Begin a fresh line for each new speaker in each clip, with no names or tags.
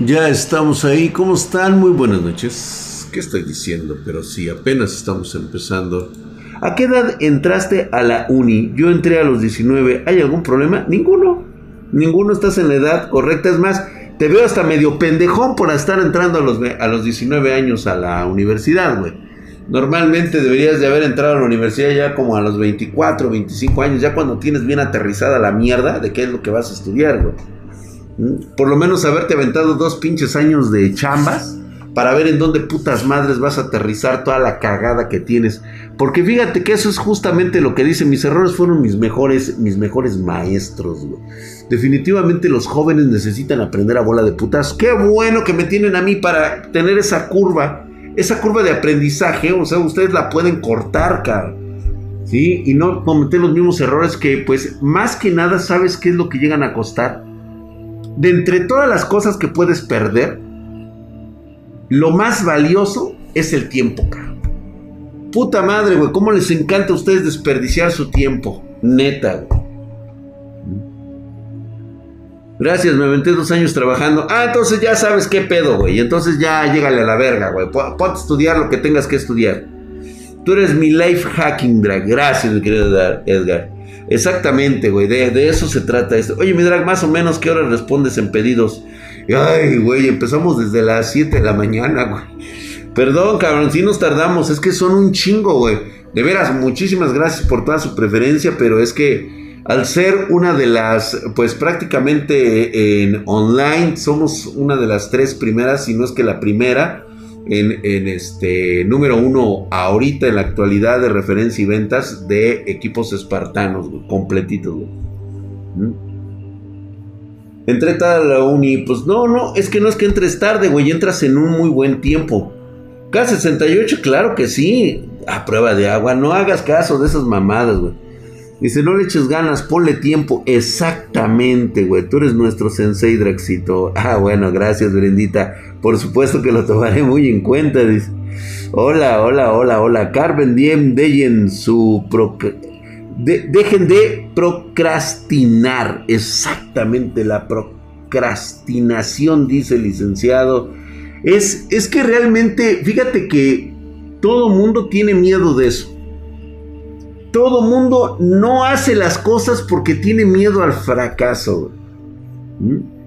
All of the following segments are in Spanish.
Ya estamos ahí, ¿cómo están? Muy buenas noches. ¿Qué estoy diciendo? Pero sí, apenas estamos empezando. ¿A qué edad entraste a la uni? Yo entré a los 19. ¿Hay algún problema? Ninguno. Ninguno estás en la edad correcta. Es más, te veo hasta medio pendejón por estar entrando a los, a los 19 años a la universidad, güey. Normalmente deberías de haber entrado a la universidad ya como a los 24, 25 años, ya cuando tienes bien aterrizada la mierda de qué es lo que vas a estudiar, güey. Por lo menos haberte aventado dos pinches años de chambas para ver en dónde putas madres vas a aterrizar toda la cagada que tienes. Porque fíjate que eso es justamente lo que dice, mis errores fueron mis mejores, mis mejores maestros. Definitivamente los jóvenes necesitan aprender a bola de putas. Qué bueno que me tienen a mí para tener esa curva, esa curva de aprendizaje. O sea, ustedes la pueden cortar, cara. ¿Sí? Y no cometer los mismos errores que, pues, más que nada, ¿sabes qué es lo que llegan a costar? De entre todas las cosas que puedes perder, lo más valioso es el tiempo. Puta madre, güey, ¿cómo les encanta a ustedes desperdiciar su tiempo? Neta, güey. Gracias, me aventé dos años trabajando. Ah, entonces ya sabes qué pedo, güey. Entonces ya llégale a la verga, güey. Ponte estudiar lo que tengas que estudiar. Tú eres mi life hacking drag. Gracias, mi querido Edgar. Exactamente, güey, de, eso se trata esto. Oye, mi drag, más o menos, ¿qué hora respondes en pedidos? Ay, güey, empezamos desde las 7 de la mañana, güey. Perdón, cabrón, si nos tardamos, es que son un chingo, güey. De veras, muchísimas gracias por toda su preferencia, pero es que al ser una de las, pues prácticamente en online, somos una de las tres primeras, si no es que la primera, en, este número uno ahorita en la actualidad de referencia y ventas de equipos espartanos, completitos, ¿Mm? Entré tarde a la uni, pues no, no, es que no es que entres tarde, güey, entras en un muy buen tiempo. K68, claro que sí, a prueba de agua, no hagas caso de esas mamadas, güey. Dice, no le eches ganas, ponle tiempo. Exactamente, güey. Tú eres nuestro sensei, Draxito. Ah, bueno, gracias, Brendita. Por supuesto que lo tomaré muy en cuenta. Dice. Hola, hola, hola, hola. Carmen Diem, dejen su... dejen de procrastinar. Exactamente, la procrastinación, dice el licenciado. Es, es que realmente, fíjate que todo mundo tiene miedo de eso todo mundo no hace las cosas porque tiene miedo al fracaso. ¿Mm?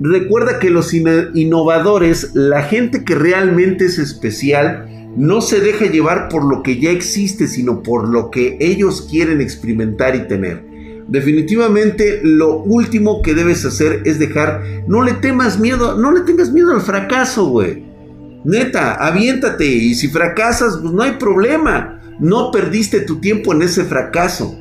Recuerda que los innovadores, la gente que realmente es especial, no se deja llevar por lo que ya existe, sino por lo que ellos quieren experimentar y tener. Definitivamente lo último que debes hacer es dejar, no le temas miedo, no le tengas miedo al fracaso, güey. Neta, aviéntate y si fracasas, pues no hay problema. No perdiste tu tiempo en ese fracaso.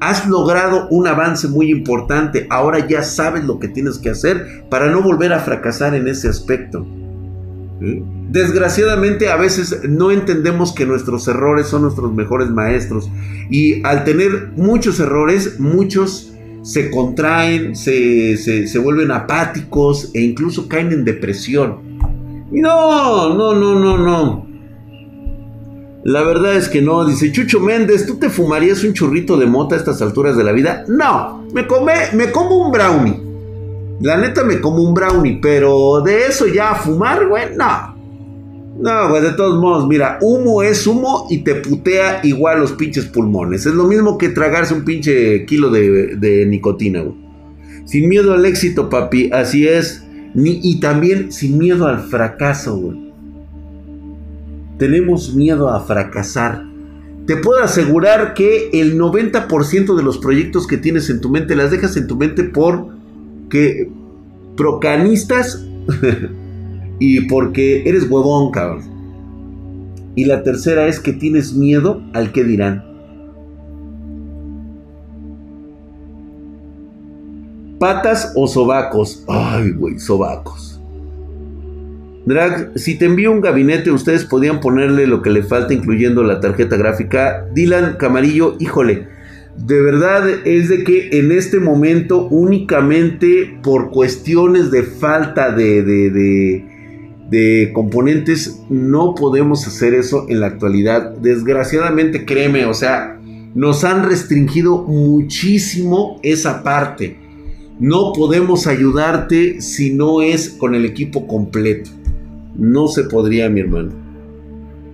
Has logrado un avance muy importante. Ahora ya sabes lo que tienes que hacer para no volver a fracasar en ese aspecto. Desgraciadamente a veces no entendemos que nuestros errores son nuestros mejores maestros. Y al tener muchos errores, muchos se contraen, se, se vuelven apáticos e incluso caen en depresión. No, no, no, no, no. La verdad es que no, dice Chucho Méndez, ¿tú te fumarías un churrito de mota a estas alturas de la vida? No, me, come, me como un brownie. La neta me como un brownie, pero de eso ya a fumar, güey, no. No, güey, de todos modos, mira, humo es humo y te putea igual los pinches pulmones. Es lo mismo que tragarse un pinche kilo de, nicotina, güey. Sin miedo al éxito, papi, así es. Y también sin miedo al fracaso, güey tenemos miedo a fracasar. Te puedo asegurar que el 90% de los proyectos que tienes en tu mente las dejas en tu mente por que procanistas y porque eres huevón, cabrón. Y la tercera es que tienes miedo al que dirán. Patas o sobacos. Ay, güey, sobacos. Drag, si te envío un gabinete, ustedes podían ponerle lo que le falta, incluyendo la tarjeta gráfica. Dylan Camarillo, híjole, de verdad es de que en este momento únicamente por cuestiones de falta de, de, de, componentes no podemos hacer eso en la actualidad. Desgraciadamente, créeme, o sea, nos han restringido muchísimo esa parte. No podemos ayudarte si no es con el equipo completo. No se podría, mi hermano.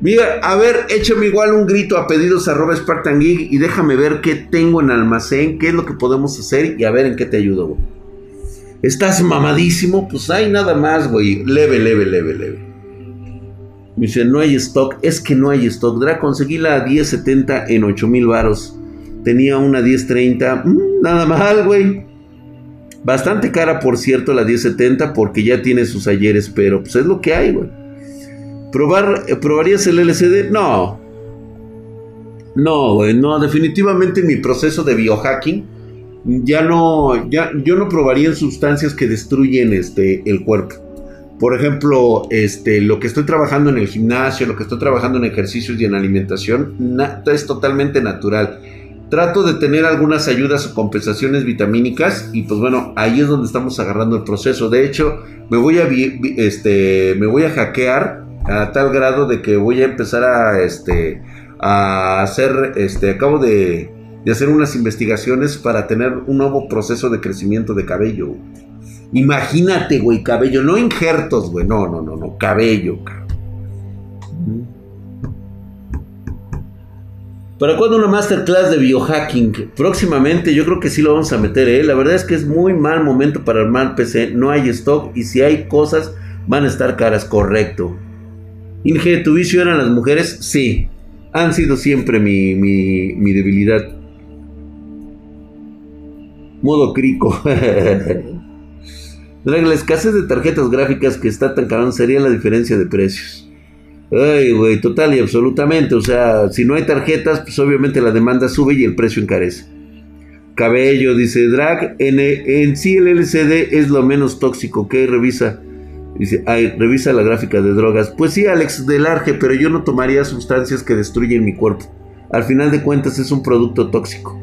Mira, a ver, échame igual un grito a pedidos arroba Spartan Geek y déjame ver qué tengo en almacén, qué es lo que podemos hacer y a ver en qué te ayudo, güey. ¿Estás mamadísimo? Pues hay nada más, güey. Leve, leve, leve, leve. Me dice, no hay stock. Es que no hay stock. Dra, conseguí la 1070 en 8000 varos. Tenía una 1030. Mm, nada mal, güey. Bastante cara, por cierto, la 1070 porque ya tiene sus ayeres, pero pues es lo que hay, güey. ¿Probar, eh, ¿Probarías el LCD? No. No, güey, no. Definitivamente mi proceso de biohacking ya no, ya, yo no probaría sustancias que destruyen este, el cuerpo. Por ejemplo, este, lo que estoy trabajando en el gimnasio, lo que estoy trabajando en ejercicios y en alimentación, es totalmente natural. Trato de tener algunas ayudas o compensaciones vitamínicas y pues bueno, ahí es donde estamos agarrando el proceso. De hecho, me voy a, este, me voy a hackear a tal grado de que voy a empezar a, este, a hacer, este, acabo de, de hacer unas investigaciones para tener un nuevo proceso de crecimiento de cabello. Imagínate, güey, cabello, no injertos, güey, no, no, no, no, cabello, ¿Para cuándo una masterclass de biohacking? Próximamente yo creo que sí lo vamos a meter, ¿eh? La verdad es que es muy mal momento para armar PC. No hay stock y si hay cosas van a estar caras, correcto. Inge, ¿tu vicio eran las mujeres? Sí. Han sido siempre mi, mi, mi debilidad. Modo crico. la escasez de tarjetas gráficas que está tan caro sería la diferencia de precios. Ay, güey, total y absolutamente. O sea, si no hay tarjetas, pues obviamente la demanda sube y el precio encarece. Cabello, dice Drag. En, en sí el LCD es lo menos tóxico. que Revisa. Dice, ay, revisa la gráfica de drogas. Pues sí, Alex del Arge, pero yo no tomaría sustancias que destruyen mi cuerpo. Al final de cuentas es un producto tóxico.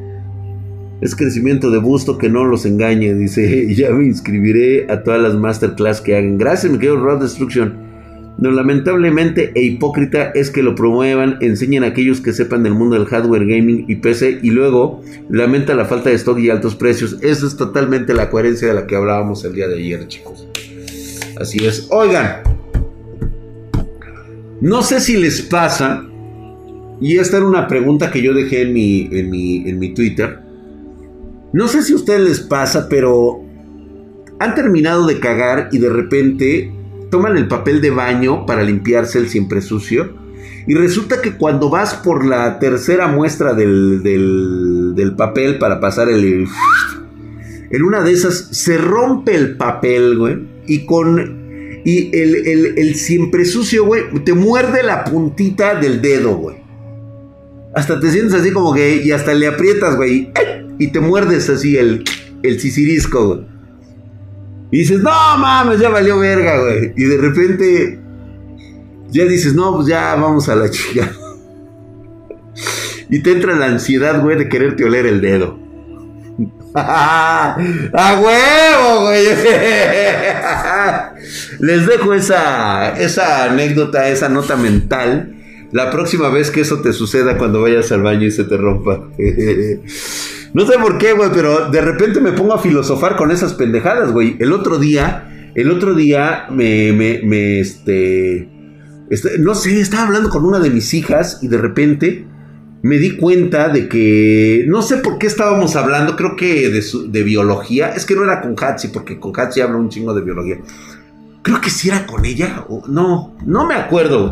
Es crecimiento de busto que no los engañe. Dice, ya me inscribiré a todas las masterclass que hagan. Gracias, me quedo Rod Destruction. Lo lamentablemente e hipócrita es que lo promuevan, enseñen a aquellos que sepan del mundo del hardware gaming y PC y luego lamenta la falta de stock y altos precios. Eso es totalmente la coherencia de la que hablábamos el día de ayer, chicos. Así es. Oigan, no sé si les pasa, y esta era una pregunta que yo dejé en mi, en mi, en mi Twitter. No sé si a ustedes les pasa, pero han terminado de cagar y de repente toman el papel de baño para limpiarse el siempre sucio. Y resulta que cuando vas por la tercera muestra del, del, papel para pasar el... En una de esas se rompe el papel, güey. Y con... Y el, el siempre sucio, güey, te muerde la puntita del dedo, güey. Hasta te sientes así como que... Y hasta le aprietas, güey. Y te muerdes así el, el sisirisco, güey. Y dices, no mames, ya valió verga, güey. Y de repente ya dices, no, pues ya vamos a la chica. y te entra la ansiedad, güey, de quererte oler el dedo. ¡A huevo, güey! Les dejo esa, esa anécdota, esa nota mental. La próxima vez que eso te suceda cuando vayas al baño y se te rompa. No sé por qué, güey, pero de repente me pongo a filosofar con esas pendejadas, güey. El otro día, el otro día me, me, me este, este, no sé, estaba hablando con una de mis hijas y de repente me di cuenta de que, no sé por qué estábamos hablando, creo que de, de biología. Es que no era con Hatsi, porque con Hatsi habla un chingo de biología. Creo que sí era con ella, o, no, no me acuerdo.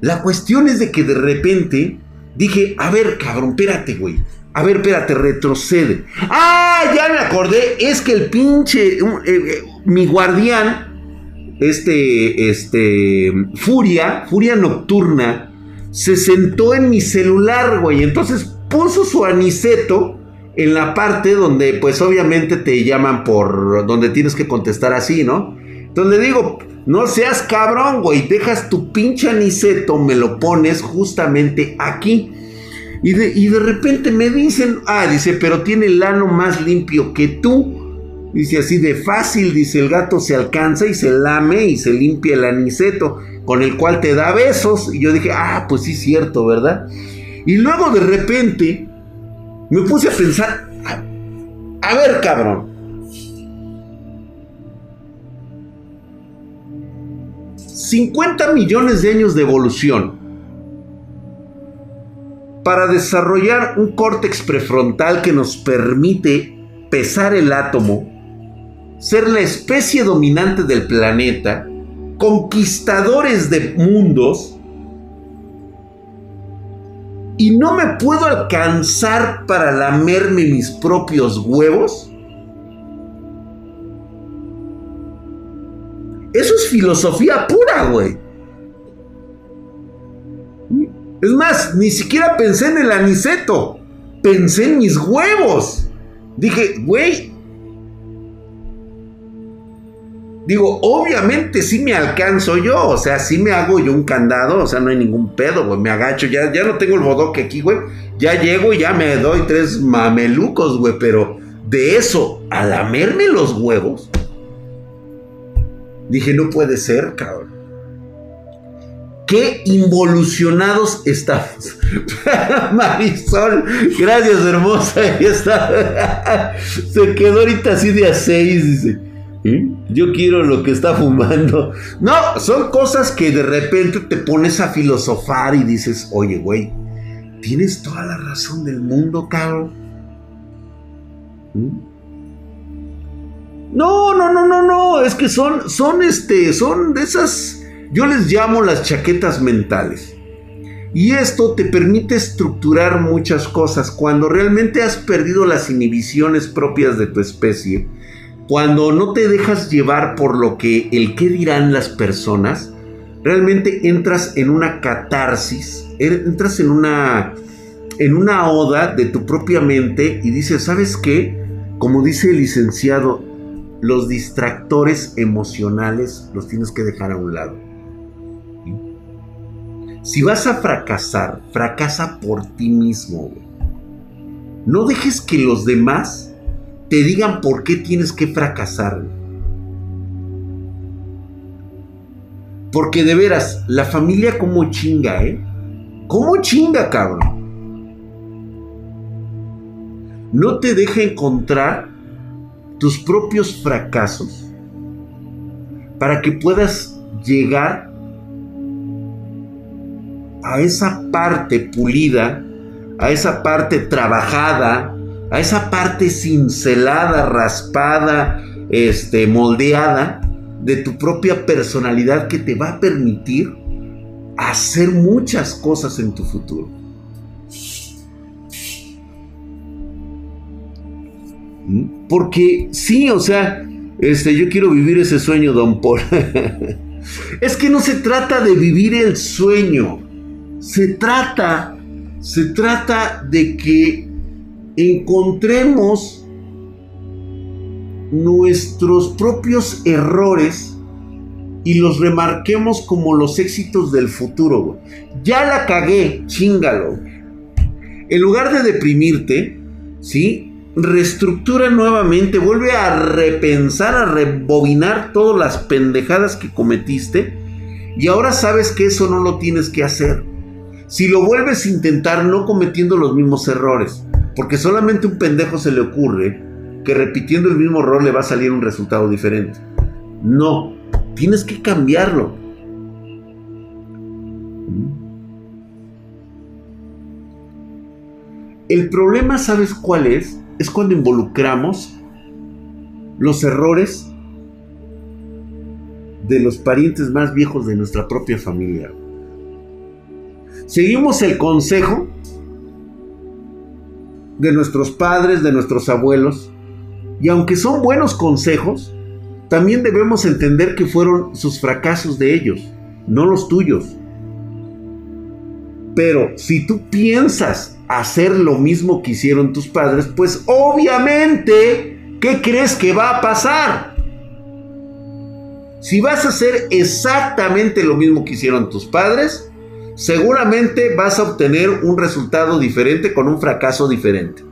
La cuestión es de que de repente dije, a ver, cabrón, espérate, güey. A ver, espérate, retrocede. Ah, ya me acordé. Es que el pinche. Eh, eh, mi guardián. Este. Este. Furia. Furia nocturna. Se sentó en mi celular, güey. Entonces puso su aniceto. En la parte donde, pues obviamente te llaman por. Donde tienes que contestar así, ¿no? Donde digo, no seas cabrón, güey. Dejas tu pinche aniceto, me lo pones justamente aquí. Y de, y de repente me dicen, ah, dice, pero tiene el ano más limpio que tú. Dice así de fácil, dice el gato se alcanza y se lame y se limpia el aniceto con el cual te da besos. Y yo dije, ah, pues sí, cierto, ¿verdad? Y luego de repente me puse a pensar, a ver, cabrón. ...50 millones de años de evolución para desarrollar un córtex prefrontal que nos permite pesar el átomo, ser la especie dominante del planeta, conquistadores de mundos, y no me puedo alcanzar para lamerme mis propios huevos? Eso es filosofía pura, güey. Es más, ni siquiera pensé en el aniceto. Pensé en mis huevos. Dije, güey. Digo, obviamente sí me alcanzo yo. O sea, sí me hago yo un candado. O sea, no hay ningún pedo, güey. Me agacho. Ya, ya no tengo el bodoque aquí, güey. Ya llego y ya me doy tres mamelucos, güey. Pero de eso a lamerme los huevos. Dije, no puede ser, cabrón. Qué involucionados estamos. Marisol, gracias hermosa. Ahí está. Se quedó ahorita así de a seis, dice. ¿Eh? Yo quiero lo que está fumando. No, son cosas que de repente te pones a filosofar y dices, oye, güey, tienes toda la razón del mundo, cabrón. ¿Mm? No, no, no, no, no. Es que son, son, este, son de esas, yo les llamo las chaquetas mentales. Y esto te permite estructurar muchas cosas. Cuando realmente has perdido las inhibiciones propias de tu especie, cuando no te dejas llevar por lo que el qué dirán las personas, realmente entras en una catarsis, entras en una en una oda de tu propia mente y dices, ¿sabes qué? Como dice el licenciado, los distractores emocionales los tienes que dejar a un lado. Si vas a fracasar, fracasa por ti mismo. No dejes que los demás te digan por qué tienes que fracasar. Porque de veras, la familia como chinga, ¿eh? ¿Cómo chinga, cabrón? No te deja encontrar tus propios fracasos para que puedas llegar a esa parte pulida, a esa parte trabajada, a esa parte cincelada, raspada, este, moldeada de tu propia personalidad que te va a permitir hacer muchas cosas en tu futuro. Porque sí, o sea, este, yo quiero vivir ese sueño, don Paul. es que no se trata de vivir el sueño. Se trata, se trata de que encontremos nuestros propios errores y los remarquemos como los éxitos del futuro. Ya la cagué, chingalo. En lugar de deprimirte, ¿sí? reestructura nuevamente, vuelve a repensar, a rebobinar todas las pendejadas que cometiste y ahora sabes que eso no lo tienes que hacer. Si lo vuelves a intentar no cometiendo los mismos errores, porque solamente un pendejo se le ocurre que repitiendo el mismo error le va a salir un resultado diferente. No, tienes que cambiarlo. El problema, ¿sabes cuál es? es cuando involucramos los errores de los parientes más viejos de nuestra propia familia. Seguimos el consejo de nuestros padres, de nuestros abuelos, y aunque son buenos consejos, también debemos entender que fueron sus fracasos de ellos, no los tuyos. Pero si tú piensas hacer lo mismo que hicieron tus padres, pues obviamente, ¿qué crees que va a pasar? Si vas a hacer exactamente lo mismo que hicieron tus padres, seguramente vas a obtener un resultado diferente con un fracaso diferente.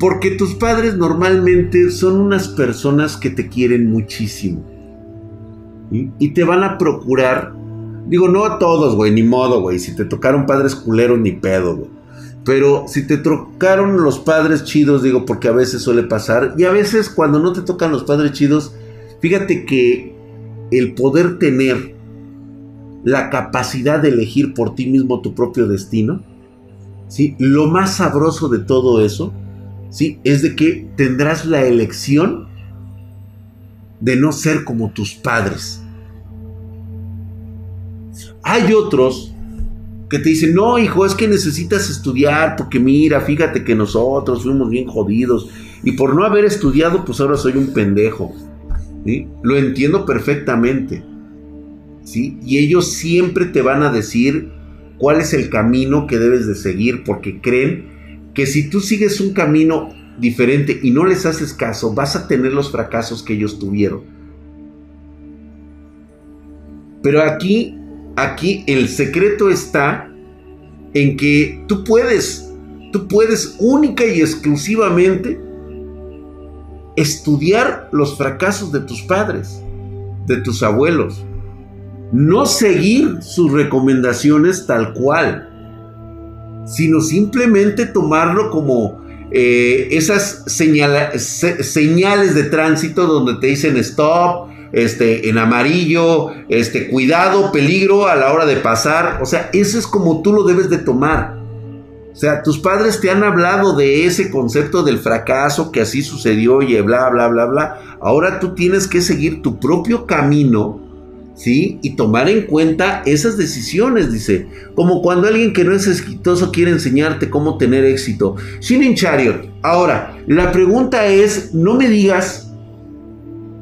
Porque tus padres normalmente son unas personas que te quieren muchísimo y te van a procurar, digo, no a todos, güey, ni modo, güey, si te tocaron padres culeros, ni pedo, güey. Pero si te trocaron los padres chidos, digo, porque a veces suele pasar, y a veces cuando no te tocan los padres chidos, fíjate que el poder tener la capacidad de elegir por ti mismo tu propio destino, ¿sí? lo más sabroso de todo eso, ¿sí? es de que tendrás la elección de no ser como tus padres. Hay otros que te dicen, no, hijo, es que necesitas estudiar, porque mira, fíjate que nosotros fuimos bien jodidos, y por no haber estudiado, pues ahora soy un pendejo. Lo entiendo perfectamente. ¿sí? Y ellos siempre te van a decir cuál es el camino que debes de seguir, porque creen que si tú sigues un camino diferente y no les haces caso, vas a tener los fracasos que ellos tuvieron. Pero aquí, aquí el secreto está en que tú puedes, tú puedes única y exclusivamente estudiar los fracasos de tus padres, de tus abuelos. No seguir sus recomendaciones tal cual, sino simplemente tomarlo como eh, esas señales de tránsito donde te dicen stop, este, en amarillo, este, cuidado, peligro a la hora de pasar. O sea, eso es como tú lo debes de tomar. O sea, tus padres te han hablado de ese concepto del fracaso que así sucedió y bla, bla, bla, bla. Ahora tú tienes que seguir tu propio camino, ¿sí? Y tomar en cuenta esas decisiones, dice. Como cuando alguien que no es exitoso quiere enseñarte cómo tener éxito. Sin Chariot. Ahora, la pregunta es, no me digas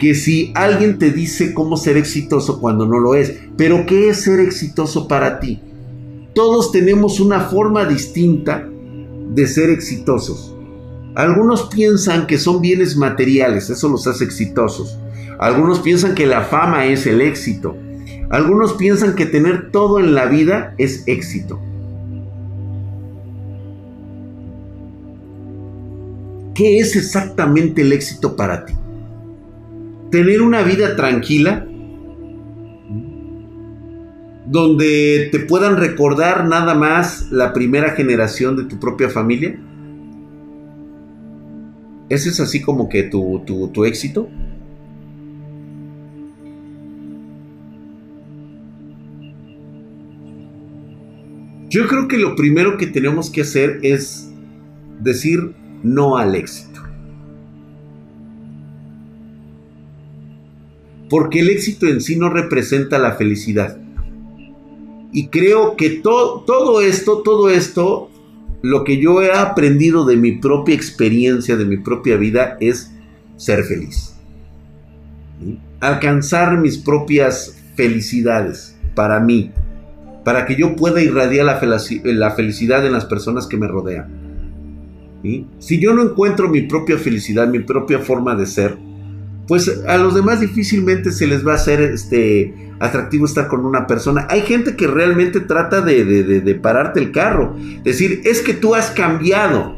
que si alguien te dice cómo ser exitoso cuando no lo es, pero ¿qué es ser exitoso para ti? Todos tenemos una forma distinta de ser exitosos. Algunos piensan que son bienes materiales, eso los hace exitosos. Algunos piensan que la fama es el éxito. Algunos piensan que tener todo en la vida es éxito. ¿Qué es exactamente el éxito para ti? ¿Tener una vida tranquila? donde te puedan recordar nada más la primera generación de tu propia familia? ¿Ese es así como que tu, tu, éxito? Yo creo que lo primero que tenemos que hacer es decir no al éxito. Porque el éxito en sí no representa la felicidad. Y creo que todo esto, todo esto, lo que yo he aprendido de mi propia experiencia, de mi propia vida, es ser feliz. Alcanzar mis propias felicidades para mí, para que yo pueda irradiar la, felicidad en las personas que me rodean. Si yo no encuentro mi propia felicidad, mi propia forma de ser, pues a los demás difícilmente se les va a hacer este atractivo estar con una persona. Hay gente que realmente trata de, de, pararte el carro. Decir, es que tú has cambiado.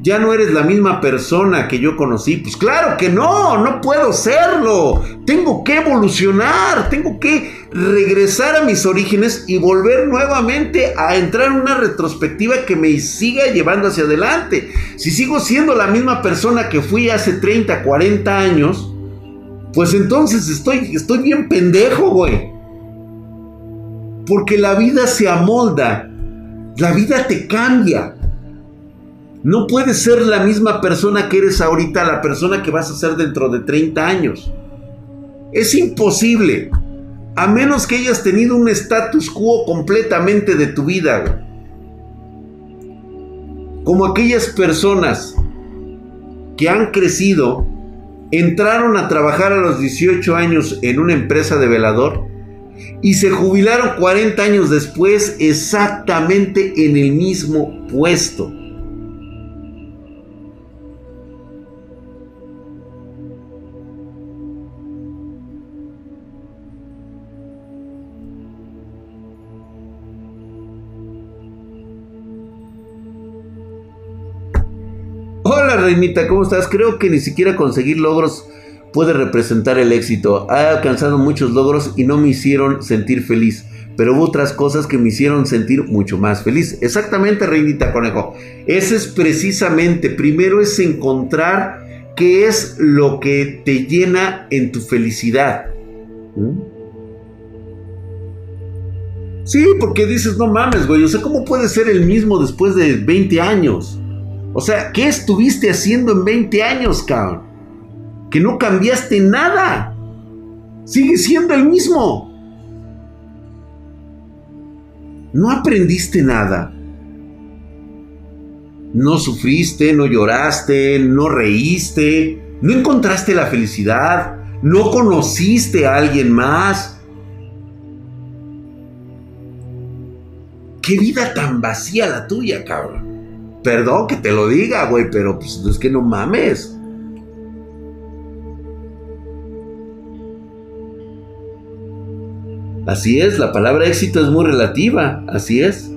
Ya no eres la misma persona que yo conocí. Pues claro que no, no puedo serlo. Tengo que evolucionar, tengo que regresar a mis orígenes y volver nuevamente a entrar en una retrospectiva que me siga llevando hacia adelante. Si sigo siendo la misma persona que fui hace 30, 40 años, pues entonces estoy, estoy bien pendejo, güey. Porque la vida se amolda. La vida te cambia. No puedes ser la misma persona que eres ahorita, la persona que vas a ser dentro de 30 años. Es imposible. A menos que hayas tenido un status quo completamente de tu vida. Como aquellas personas que han crecido entraron a trabajar a los 18 años en una empresa de velador y se jubilaron 40 años después exactamente en el mismo puesto. Reinita, ¿cómo estás? Creo que ni siquiera conseguir logros puede representar el éxito. He alcanzado muchos logros y no me hicieron sentir feliz. pero hubo otras cosas que me hicieron sentir mucho más feliz. Exactamente, Reinita Conejo. Ese es precisamente, primero es encontrar qué es lo que te llena en tu felicidad. ¿Mm? Sí, porque dices, no mames, güey, o sea, ¿cómo puede ser el mismo después de 20 años? O sea, ¿qué estuviste haciendo en 20 años, cabrón? Que no cambiaste nada. Sigue siendo el mismo. No aprendiste nada. No sufriste, no lloraste, no reíste, no encontraste la felicidad, no conociste a alguien más. Qué vida tan vacía la tuya, cabrón. Perdón que te lo diga, güey, pero pues es que no mames. Así es, la palabra éxito es muy relativa, así es.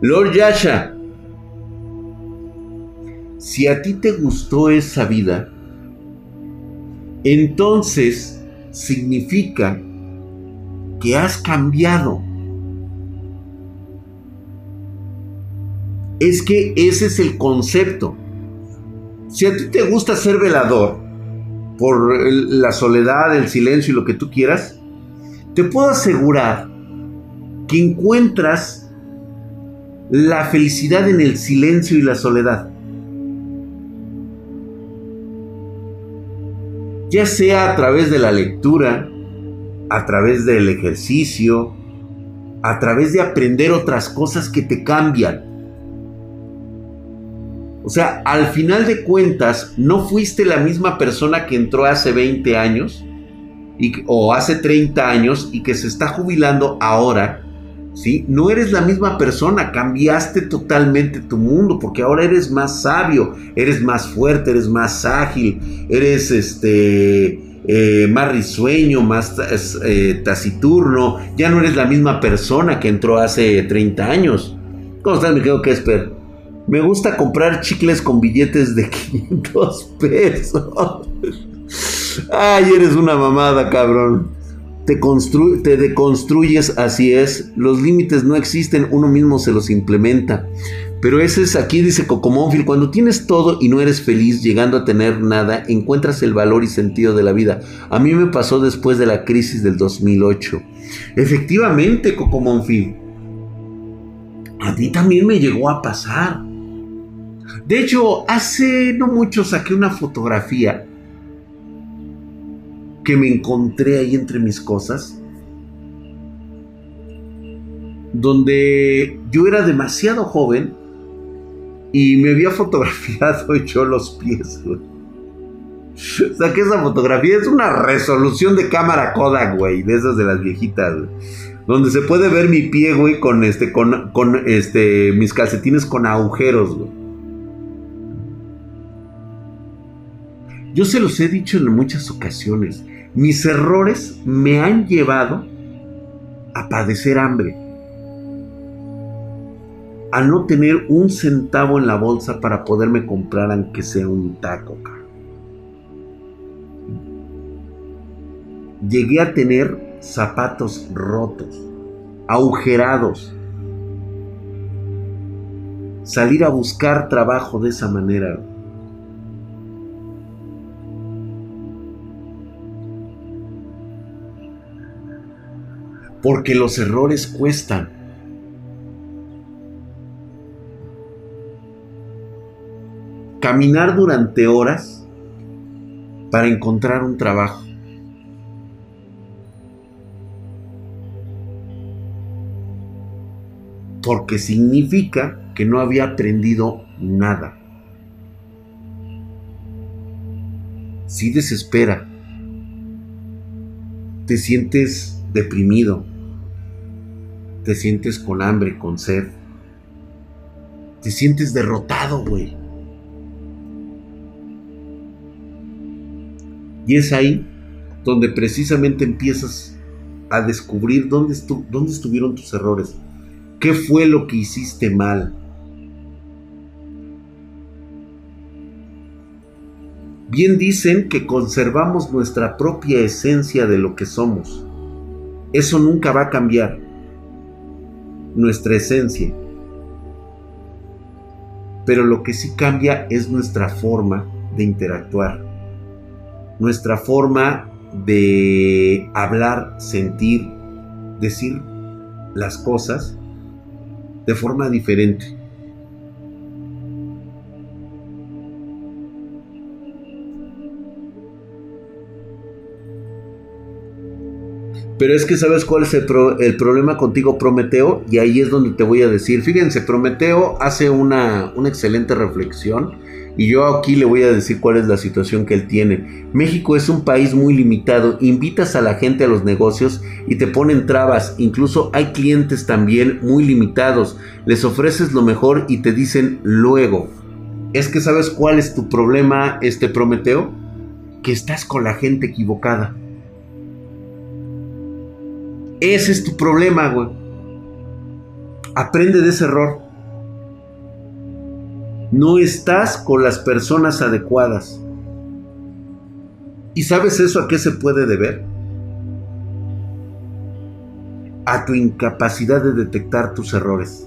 Lord Yasha, si a ti te gustó esa vida, entonces significa que has cambiado. Es que ese es el concepto. Si a ti te gusta ser velador, por la soledad, el silencio y lo que tú quieras, te puedo asegurar que encuentras la felicidad en el silencio y la soledad. Ya sea a través de la lectura, a través del ejercicio, a través de aprender otras cosas que te cambian. O sea, al final de cuentas, no fuiste la misma persona que entró hace 20 años y, o hace 30 años y que se está jubilando ahora. ¿sí? No eres la misma persona, cambiaste totalmente tu mundo porque ahora eres más sabio, eres más fuerte, eres más ágil, eres este, eh, más risueño, más eh, taciturno, ya no eres la misma persona que entró hace 30 años. ¿Cómo estás, mi querido Kesper? Me gusta comprar chicles con billetes de 500 pesos. Ay, eres una mamada, cabrón. Te, te deconstruyes, así es. Los límites no existen, uno mismo se los implementa. Pero ese es aquí, dice Cocomónfil, cuando tienes todo y no eres feliz llegando a tener nada, encuentras el valor y sentido de la vida. A mí me pasó después de la crisis del 2008. Efectivamente, Cocomónfil. A ti también me llegó a pasar. De hecho, hace no mucho saqué una fotografía que me encontré ahí entre mis cosas, donde yo era demasiado joven y me había fotografiado yo los pies. Saqué esa fotografía, es una resolución de cámara Kodak, güey, de esas de las viejitas, donde se puede ver mi pie, güey, con este, con, con este, mis calcetines con agujeros, güey. Yo se los he dicho en muchas ocasiones. Mis errores me han llevado a padecer hambre. A no tener un centavo en la bolsa para poderme comprar aunque sea un taco. Llegué a tener zapatos rotos, agujerados. Salir a buscar trabajo de esa manera. Porque los errores cuestan. Caminar durante horas para encontrar un trabajo. Porque significa que no había aprendido nada. Si desespera, te sientes deprimido, te sientes con hambre, con sed. Te sientes derrotado, güey. Y es ahí donde precisamente empiezas a descubrir dónde, dónde estuvieron tus errores. ¿Qué fue lo que hiciste mal? Bien dicen que conservamos nuestra propia esencia de lo que somos. Eso nunca va a cambiar. Nuestra esencia. Pero lo que sí cambia es nuestra forma de interactuar. Nuestra forma de hablar, sentir, decir las cosas de forma diferente. Pero es que sabes cuál es el, problema contigo, Prometeo, y ahí es donde te voy a decir. Fíjense, Prometeo hace una, una excelente reflexión y yo aquí le voy a decir cuál es la situación que él tiene. México es un país muy limitado, invitas a la gente a los negocios y te ponen trabas, incluso hay clientes también muy limitados, les ofreces lo mejor y te dicen luego. Es que sabes cuál es tu problema, este Prometeo, que estás con la gente equivocada. Ese es tu problema, güey. Aprende de ese error. No estás con las personas adecuadas. ¿Y sabes eso a qué se puede deber? A tu incapacidad de detectar tus errores.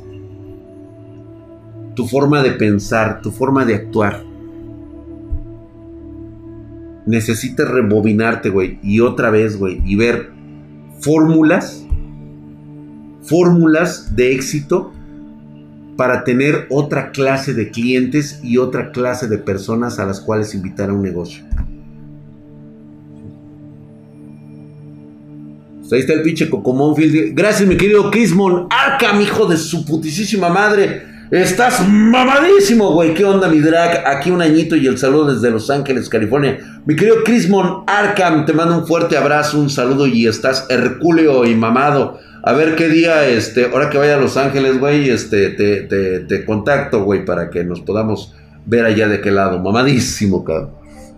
Tu forma de pensar, tu forma de actuar. Necesitas rebobinarte, güey. Y otra vez, güey. Y ver fórmulas, fórmulas de éxito para tener otra clase de clientes y otra clase de personas a las cuales invitar a un negocio. Pues ahí está el pinche Cocomónfield. Gracias, mi querido Kismon Arkham, hijo de su putísima madre. Estás mamadísimo, güey. ¿Qué onda, mi drag? Aquí un añito y el saludo desde Los Ángeles, California. Mi querido Crismon Arkham, te mando un fuerte abrazo, un saludo y estás hercúleo y mamado. A ver qué día, este, ahora que vaya a Los Ángeles, güey, este, te, contacto, güey, para que nos podamos ver allá de qué lado. Mamadísimo, cabrón.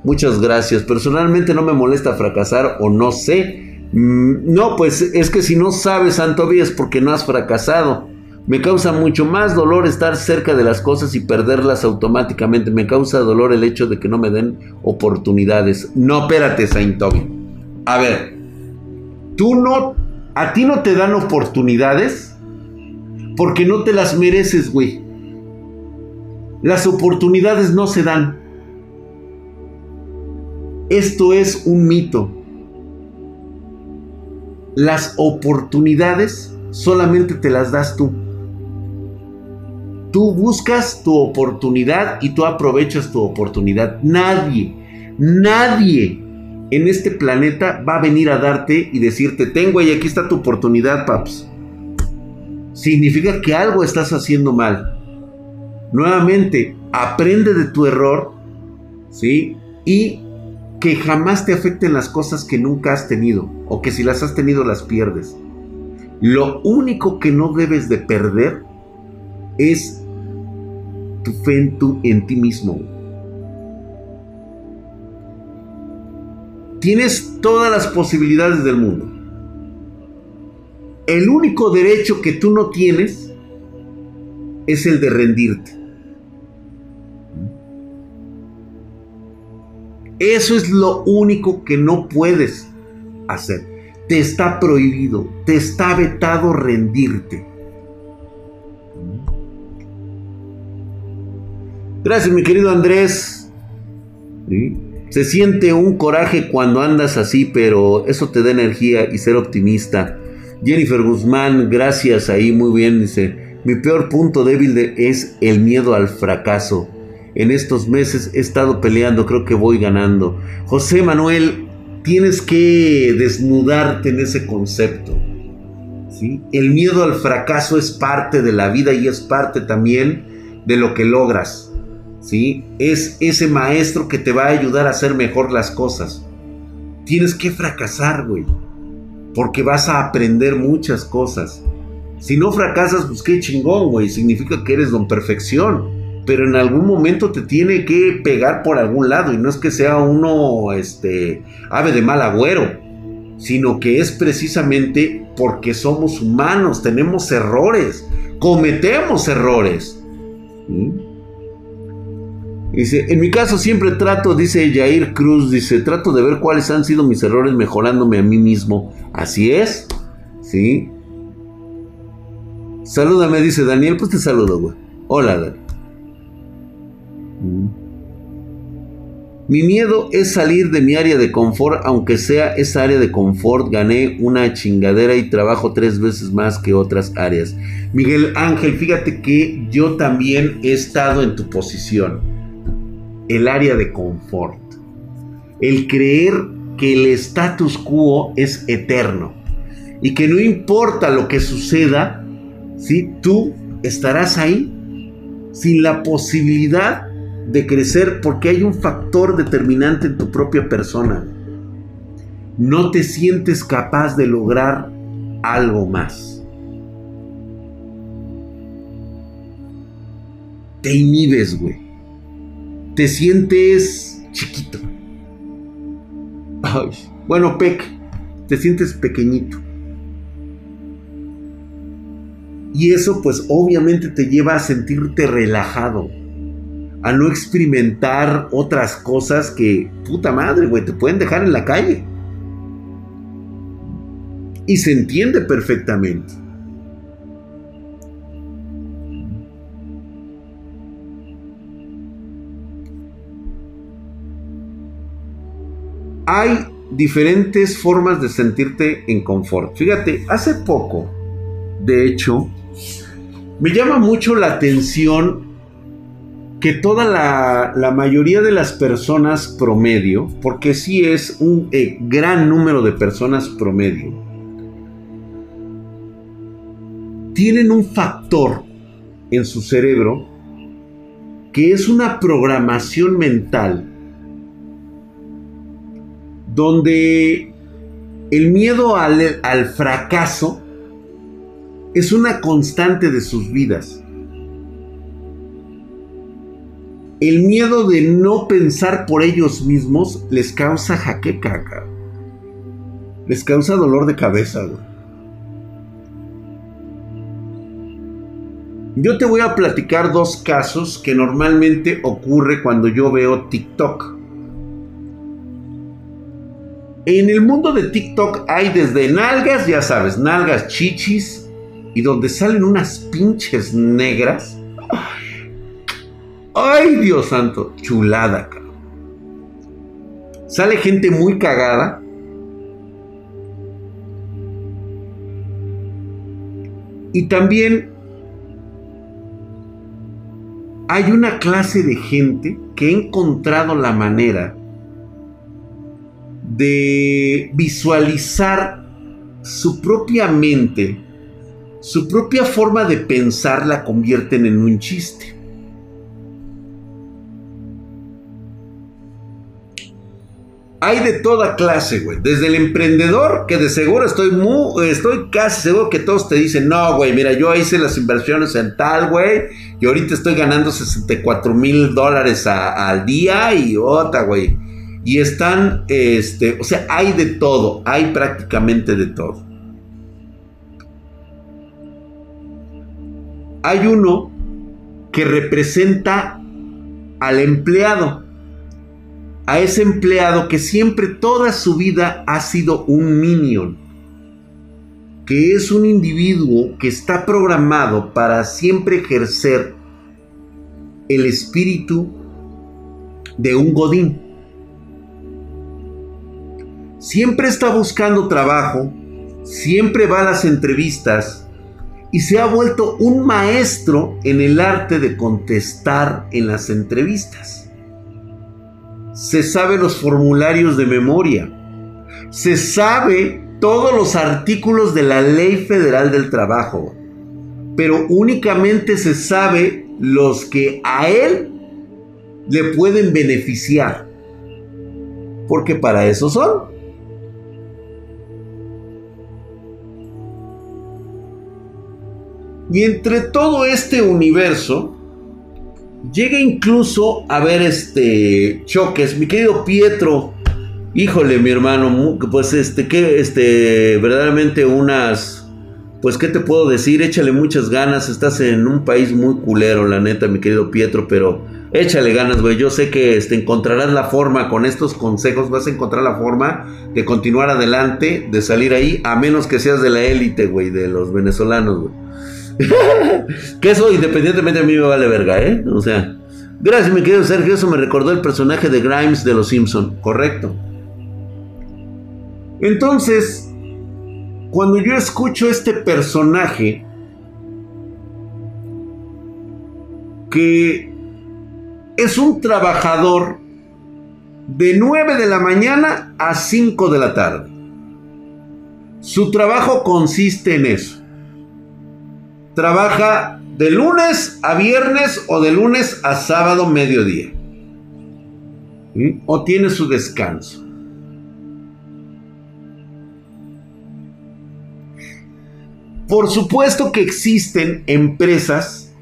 Muchas gracias. Personalmente no me molesta fracasar o no sé. Mm, no, pues es que si no sabes, Santo es porque no has fracasado. Me causa mucho más dolor estar cerca de las cosas y perderlas automáticamente. Me causa dolor el hecho de que no me den oportunidades. No, espérate, Saint Toby. A ver, tú no, a ti no te dan oportunidades porque no te las mereces, güey. Las oportunidades no se dan. Esto es un mito. Las oportunidades solamente te las das tú. Tú buscas tu oportunidad y tú aprovechas tu oportunidad. Nadie, nadie en este planeta va a venir a darte y decirte, tengo y aquí está tu oportunidad, paps. Significa que algo estás haciendo mal. Nuevamente, aprende de tu error, ¿sí? Y que jamás te afecten las cosas que nunca has tenido, o que si las has tenido las pierdes. Lo único que no debes de perder es tu fe en, en ti mismo. Tienes todas las posibilidades del mundo. El único derecho que tú no tienes es el de rendirte. Eso es lo único que no puedes hacer. Te está prohibido, te está vetado rendirte. Gracias, mi querido Andrés. Se siente un coraje cuando andas así, pero eso te da energía y ser optimista. Jennifer Guzmán, gracias ahí, muy bien. Dice, mi peor punto débil es el miedo al fracaso. En estos meses he estado peleando, creo que voy ganando. José Manuel, tienes que desnudarte en ese concepto. ¿sí? El miedo al fracaso es parte de la vida y es parte también de lo que logras. ¿Sí? Es ese maestro que te va a ayudar a hacer mejor las cosas. Tienes que fracasar, güey, porque vas a aprender muchas cosas. Si no fracasas, pues qué chingón, güey, significa que eres don perfección. Pero en algún momento te tiene que pegar por algún lado y no es que sea uno, este, ave de mal agüero, sino que es precisamente porque somos humanos, tenemos errores, cometemos errores. Dice, en mi caso siempre trato, dice Jair Cruz, dice, trato de ver cuáles han sido mis errores mejorándome a mí mismo. Así es, ¿sí? Salúdame, dice Daniel, pues te saludo, güey. Hola, Daniel. Mm. Mi miedo es salir de mi área de confort, aunque sea esa área de confort, gané una chingadera y trabajo tres veces más que otras áreas. Miguel Ángel, fíjate que yo también he estado en tu posición el área de confort. El creer que el status quo es eterno y que no importa lo que suceda, si tú estarás ahí sin la posibilidad de crecer porque hay un factor determinante en tu propia persona. No te sientes capaz de lograr algo más. Te inhibes, güey te sientes chiquito. bueno, Peck, te sientes pequeñito. Y eso pues obviamente te lleva a sentirte relajado, a no experimentar otras cosas que, puta madre, güey, te pueden dejar en la calle. Y se entiende perfectamente. Hay diferentes formas de sentirte en confort. Fíjate, hace poco, de hecho, me llama mucho la atención que toda la, mayoría de las personas promedio, porque sí es un eh, gran número de personas promedio, tienen un factor en su cerebro que es una programación mental donde el miedo al, fracaso es una constante de sus vidas. El miedo de no pensar por ellos mismos les causa jaqueca, les causa dolor de cabeza. Yo te voy a platicar dos casos que normalmente ocurre cuando yo veo TikTok. En el mundo de TikTok hay desde nalgas, ya sabes, nalgas chichis, y donde salen unas pinches negras. Ay, Dios santo, chulada, Sale gente muy cagada. Y también hay una clase de gente que ha encontrado la manera de visualizar su propia mente, su propia forma de pensar la convierten en un chiste. Hay de toda clase, güey. Desde el emprendedor, que de seguro estoy muy, estoy casi seguro que todos te dicen, no, güey, mira, yo hice las inversiones en tal, güey, y ahorita estoy ganando 64 mil dólares al día y otra, güey y están, este, o sea, hay de todo, hay prácticamente de todo. Hay uno que representa al empleado, a ese empleado que siempre toda su vida ha sido un minion, que es un individuo que está programado para siempre ejercer el espíritu de un godín siempre está buscando trabajo, siempre va a las entrevistas y se ha vuelto un maestro en el arte de contestar en las entrevistas. Se sabe los formularios de memoria, se sabe todos los artículos de la Ley Federal del Trabajo, pero únicamente se sabe los que a él le pueden beneficiar, porque para eso son. Y entre todo este universo, llega incluso a ver este choques. Mi querido Pietro, híjole, mi hermano, pues este, que este, verdaderamente unas, pues, ¿qué te puedo decir? Échale muchas ganas, estás en un país muy culero, la neta, mi querido Pietro, pero Échale ganas, güey. Yo sé que este, encontrarás la forma con estos consejos, vas a encontrar la forma de continuar adelante, de salir ahí, a menos que seas de la élite, güey, de los venezolanos, güey. Que eso independientemente a mí me vale verga, ¿eh? O sea, gracias, mi querido Sergio. Eso me recordó el personaje de Grimes de Los Simpson, correcto. Entonces, cuando yo escucho este personaje que es un trabajador de 9 de la mañana a 5 de la tarde. Su trabajo consiste en eso. Trabaja de lunes a viernes o de lunes a sábado mediodía. O tiene su descanso. Por supuesto que existen empresas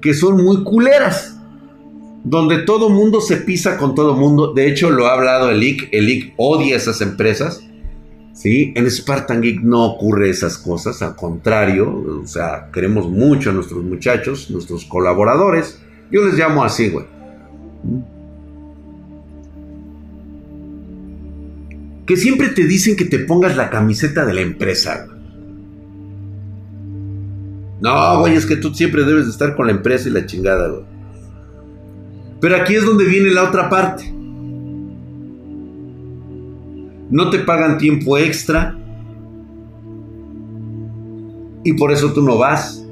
que son muy culeras, donde todo mundo se pisa con todo mundo. De hecho, lo ha hablado el IC. El IC odia esas empresas. ¿Sí? En Spartan Geek no ocurre esas cosas, al contrario, o sea, queremos mucho a nuestros muchachos, nuestros colaboradores. Yo les llamo así, güey. Que siempre te dicen que te pongas la camiseta de la empresa. No, güey, es que tú siempre debes de estar con la empresa y la chingada, güey. Pero aquí es donde viene la otra parte. No te pagan tiempo extra. Y por eso tú no vas.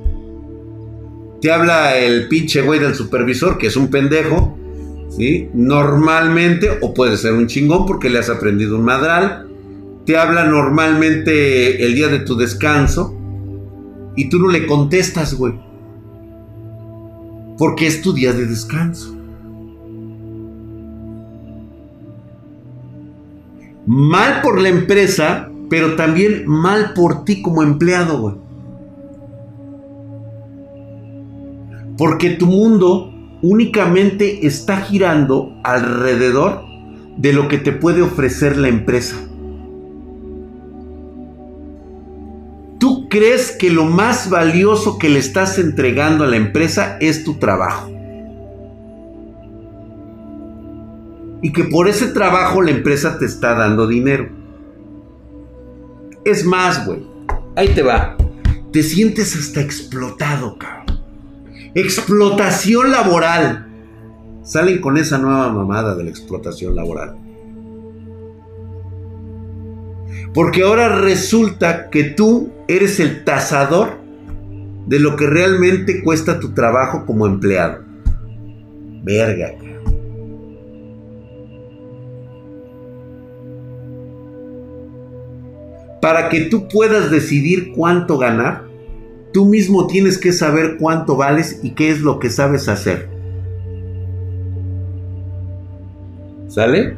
Te habla el pinche güey del supervisor, que es un pendejo. ¿sí? Normalmente, o puede ser un chingón porque le has aprendido un madral. Te habla normalmente el día de tu descanso y tú no le contestas, güey. Porque es tu día de descanso. Mal por la empresa, pero también mal por ti como empleado. Porque tu mundo únicamente está girando alrededor de lo que te puede ofrecer la empresa. Tú crees que lo más valioso que le estás entregando a la empresa es tu trabajo. Y que por ese trabajo la empresa te está dando dinero. Es más, güey. Ahí te va. Te sientes hasta explotado, cabrón. Explotación laboral. Salen con esa nueva mamada de la explotación laboral. Porque ahora resulta que tú eres el tasador de lo que realmente cuesta tu trabajo como empleado. Verga. Para que tú puedas decidir cuánto ganar, tú mismo tienes que saber cuánto vales y qué es lo que sabes hacer. ¿Sale?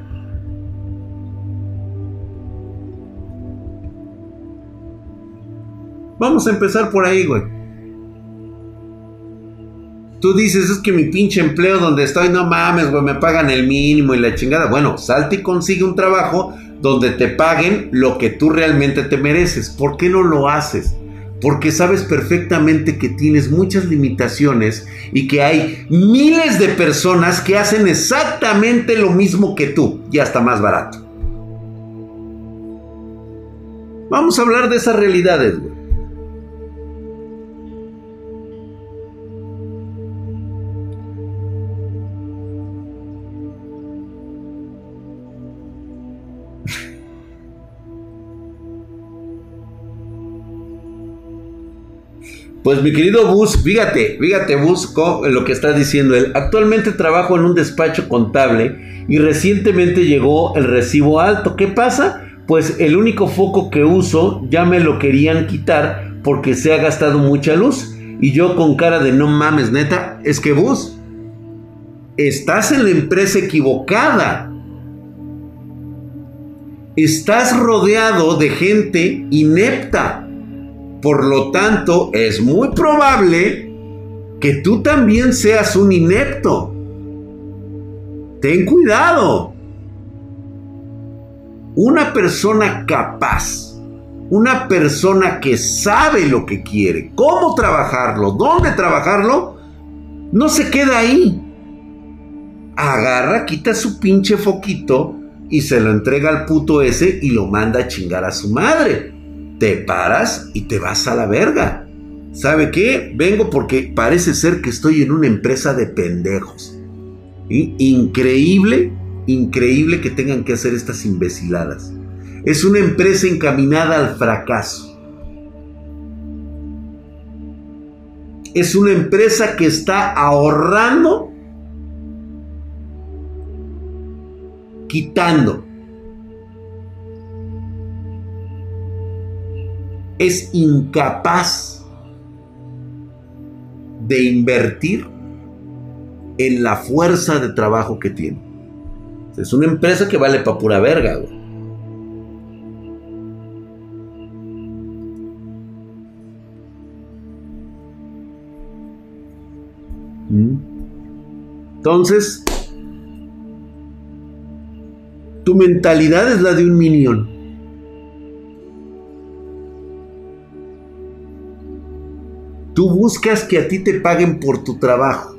Vamos a empezar por ahí, güey. Tú dices, es que mi pinche empleo donde estoy, no mames, güey, me pagan el mínimo y la chingada. Bueno, salte y consigue un trabajo donde te paguen lo que tú realmente te mereces. ¿Por qué no lo haces? Porque sabes perfectamente que tienes muchas limitaciones y que hay miles de personas que hacen exactamente lo mismo que tú y hasta más barato. Vamos a hablar de esas realidades, güey. Pues mi querido Bus, fíjate, fíjate Bus, lo que está diciendo él. Actualmente trabajo en un despacho contable y recientemente llegó el recibo alto. ¿Qué pasa? Pues el único foco que uso ya me lo querían quitar porque se ha gastado mucha luz. Y yo con cara de no mames, neta, es que Bus, estás en la empresa equivocada. Estás rodeado de gente inepta por lo tanto, es muy probable que tú también seas un inepto. Ten cuidado. Una persona capaz, una persona que sabe lo que quiere, cómo trabajarlo, dónde trabajarlo, no se queda ahí. Agarra, quita su pinche foquito y se lo entrega al puto ese y lo manda a chingar a su madre. Te paras y te vas a la verga. ¿Sabe qué? Vengo porque parece ser que estoy en una empresa de pendejos. Increíble, increíble que tengan que hacer estas imbeciladas. Es una empresa encaminada al fracaso. Es una empresa que está ahorrando, quitando. Es incapaz de invertir en la fuerza de trabajo que tiene. Es una empresa que vale para pura verga, ¿Mm? Entonces, tu mentalidad es la de un minion. Tú buscas que a ti te paguen por tu trabajo.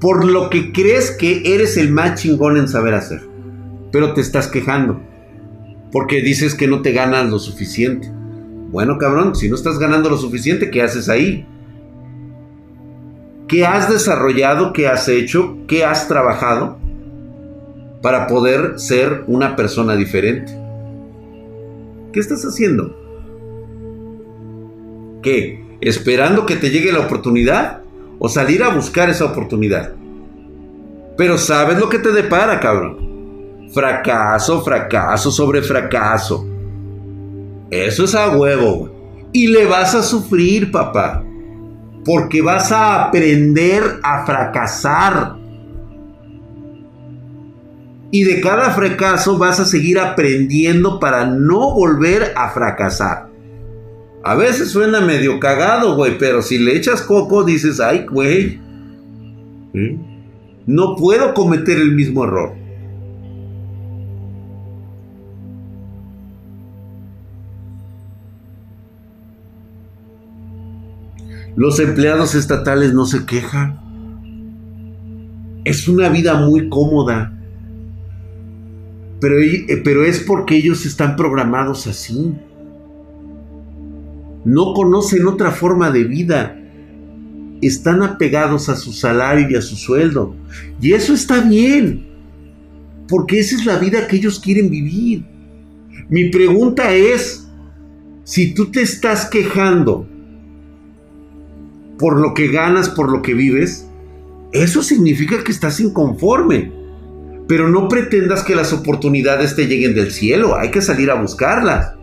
Por lo que crees que eres el más chingón en saber hacer. Pero te estás quejando. Porque dices que no te ganas lo suficiente. Bueno, cabrón, si no estás ganando lo suficiente, ¿qué haces ahí? ¿Qué has desarrollado? ¿Qué has hecho? ¿Qué has trabajado? Para poder ser una persona diferente. ¿Qué estás haciendo? ¿Qué? Esperando que te llegue la oportunidad o salir a buscar esa oportunidad. Pero sabes lo que te depara, cabrón. Fracaso, fracaso sobre fracaso. Eso es a huevo. Y le vas a sufrir, papá. Porque vas a aprender a fracasar. Y de cada fracaso vas a seguir aprendiendo para no volver a fracasar. A veces suena medio cagado, güey, pero si le echas coco dices, ay, güey, no puedo cometer el mismo error. Los empleados estatales no se quejan. Es una vida muy cómoda. Pero, eh, pero es porque ellos están programados así no conocen otra forma de vida. Están apegados a su salario y a su sueldo. Y eso está bien, porque esa es la vida que ellos quieren vivir. Mi pregunta es, si tú te estás quejando por lo que ganas, por lo que vives, eso significa que estás inconforme. Pero no pretendas que las oportunidades te lleguen del cielo, hay que salir a buscarlas.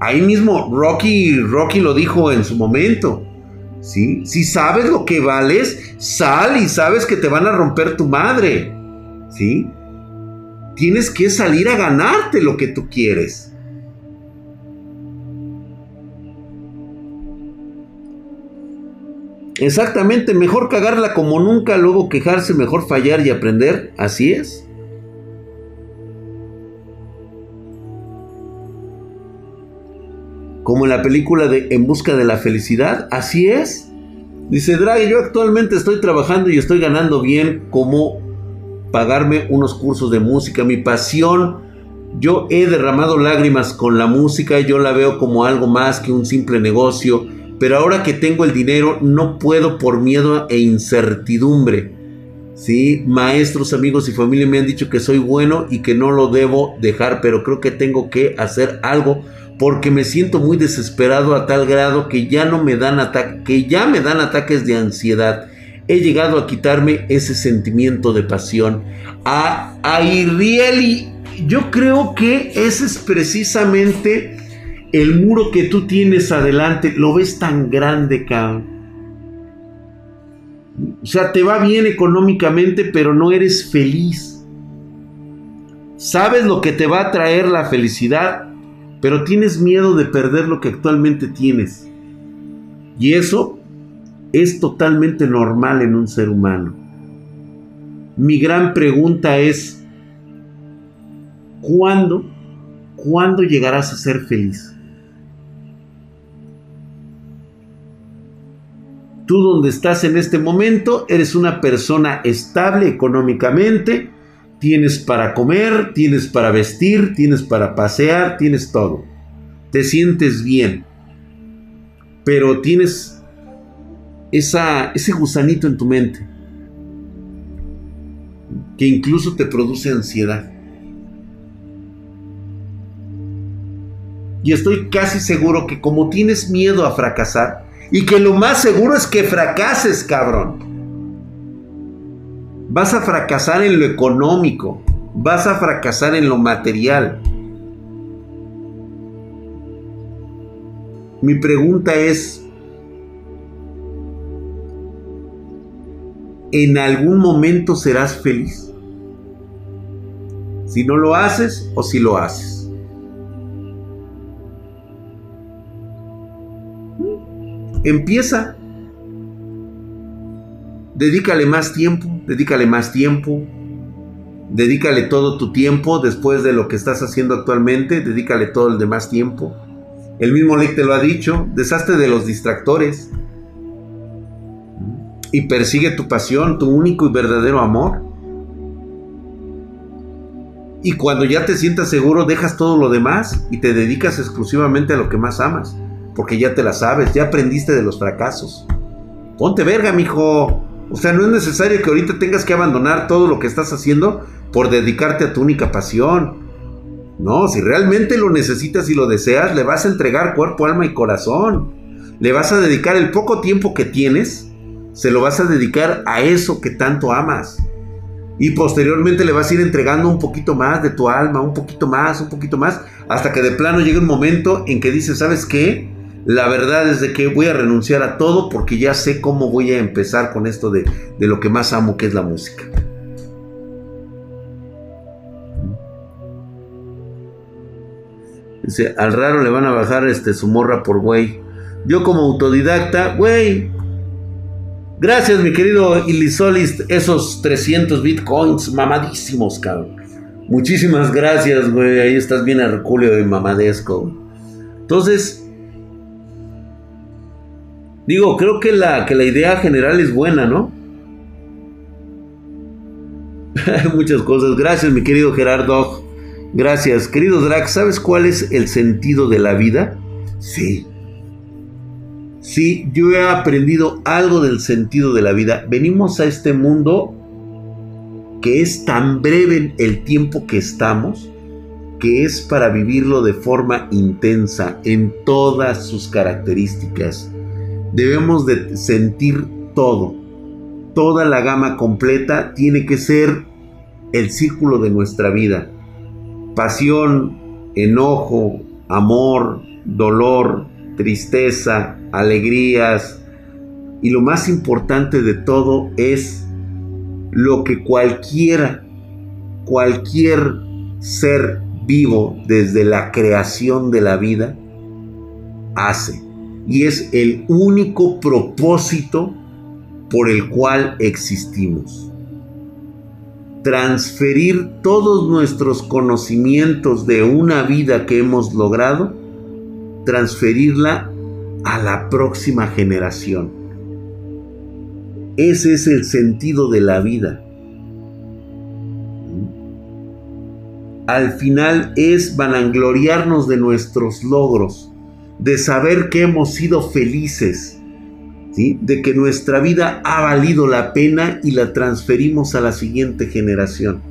Ahí mismo Rocky, Rocky lo dijo en su momento. ¿sí? Si sabes lo que vales, sal y sabes que te van a romper tu madre. ¿sí? Tienes que salir a ganarte lo que tú quieres. Exactamente, mejor cagarla como nunca, luego quejarse, mejor fallar y aprender. Así es. Como en la película de En busca de la felicidad. Así es. Dice Draghi, yo actualmente estoy trabajando y estoy ganando bien como pagarme unos cursos de música. Mi pasión, yo he derramado lágrimas con la música, yo la veo como algo más que un simple negocio, pero ahora que tengo el dinero no puedo por miedo e incertidumbre. Sí, maestros, amigos y familia me han dicho que soy bueno y que no lo debo dejar, pero creo que tengo que hacer algo porque me siento muy desesperado a tal grado que ya no me dan ataques, que ya me dan ataques de ansiedad. He llegado a quitarme ese sentimiento de pasión. A, a yo creo que ese es precisamente el muro que tú tienes adelante. Lo ves tan grande, cabrón. O sea, te va bien económicamente, pero no eres feliz. ¿Sabes lo que te va a traer la felicidad? Pero tienes miedo de perder lo que actualmente tienes. Y eso es totalmente normal en un ser humano. Mi gran pregunta es, ¿cuándo, cuándo llegarás a ser feliz? Tú donde estás en este momento, eres una persona estable económicamente, tienes para comer, tienes para vestir, tienes para pasear, tienes todo. Te sientes bien. Pero tienes esa, ese gusanito en tu mente que incluso te produce ansiedad. Y estoy casi seguro que como tienes miedo a fracasar, y que lo más seguro es que fracases, cabrón. Vas a fracasar en lo económico, vas a fracasar en lo material. Mi pregunta es, ¿en algún momento serás feliz? Si no lo haces o si lo haces. Empieza. Dedícale más tiempo, dedícale más tiempo. Dedícale todo tu tiempo después de lo que estás haciendo actualmente, dedícale todo el demás tiempo. El mismo Lick te lo ha dicho, deshazte de los distractores y persigue tu pasión, tu único y verdadero amor. Y cuando ya te sientas seguro, dejas todo lo demás y te dedicas exclusivamente a lo que más amas porque ya te la sabes, ya aprendiste de los fracasos. Ponte verga, mijo. O sea, no es necesario que ahorita tengas que abandonar todo lo que estás haciendo por dedicarte a tu única pasión. No, si realmente lo necesitas y lo deseas, le vas a entregar cuerpo, alma y corazón. Le vas a dedicar el poco tiempo que tienes, se lo vas a dedicar a eso que tanto amas. Y posteriormente le vas a ir entregando un poquito más de tu alma, un poquito más, un poquito más, hasta que de plano llegue un momento en que dices, ¿sabes qué? La verdad es de que voy a renunciar a todo porque ya sé cómo voy a empezar con esto de, lo que más amo, que es la música. Dice, al raro le van a bajar este, su morra por güey. Yo como autodidacta, güey. Gracias, mi querido Ilisolis, esos 300 bitcoins mamadísimos, cabrón. Muchísimas gracias, güey. Ahí estás bien Herculeo y mamadesco. Entonces, Digo, creo que la, que la idea general es buena, ¿no? Muchas cosas. Gracias, mi querido Gerardo. Gracias. Querido Drac, ¿sabes cuál es el sentido de la vida? Sí. Sí, yo he aprendido algo del sentido de la vida. Venimos a este mundo que es tan breve el tiempo que estamos, que es para vivirlo de forma intensa en todas sus características debemos de sentir todo. Toda la gama completa tiene que ser el círculo de nuestra vida. Pasión, enojo, amor, dolor, tristeza, alegrías. Y lo más importante de todo es lo que cualquiera, cualquier ser vivo desde la creación de la vida hace y es el único propósito por el cual existimos. Transferir todos nuestros conocimientos de una vida que hemos logrado, transferirla a la próxima generación. Ese es el sentido de la vida. Al final es vanagloriarnos de nuestros logros de saber que hemos sido felices, de que nuestra vida ha valido la pena y la transferimos a la siguiente generación.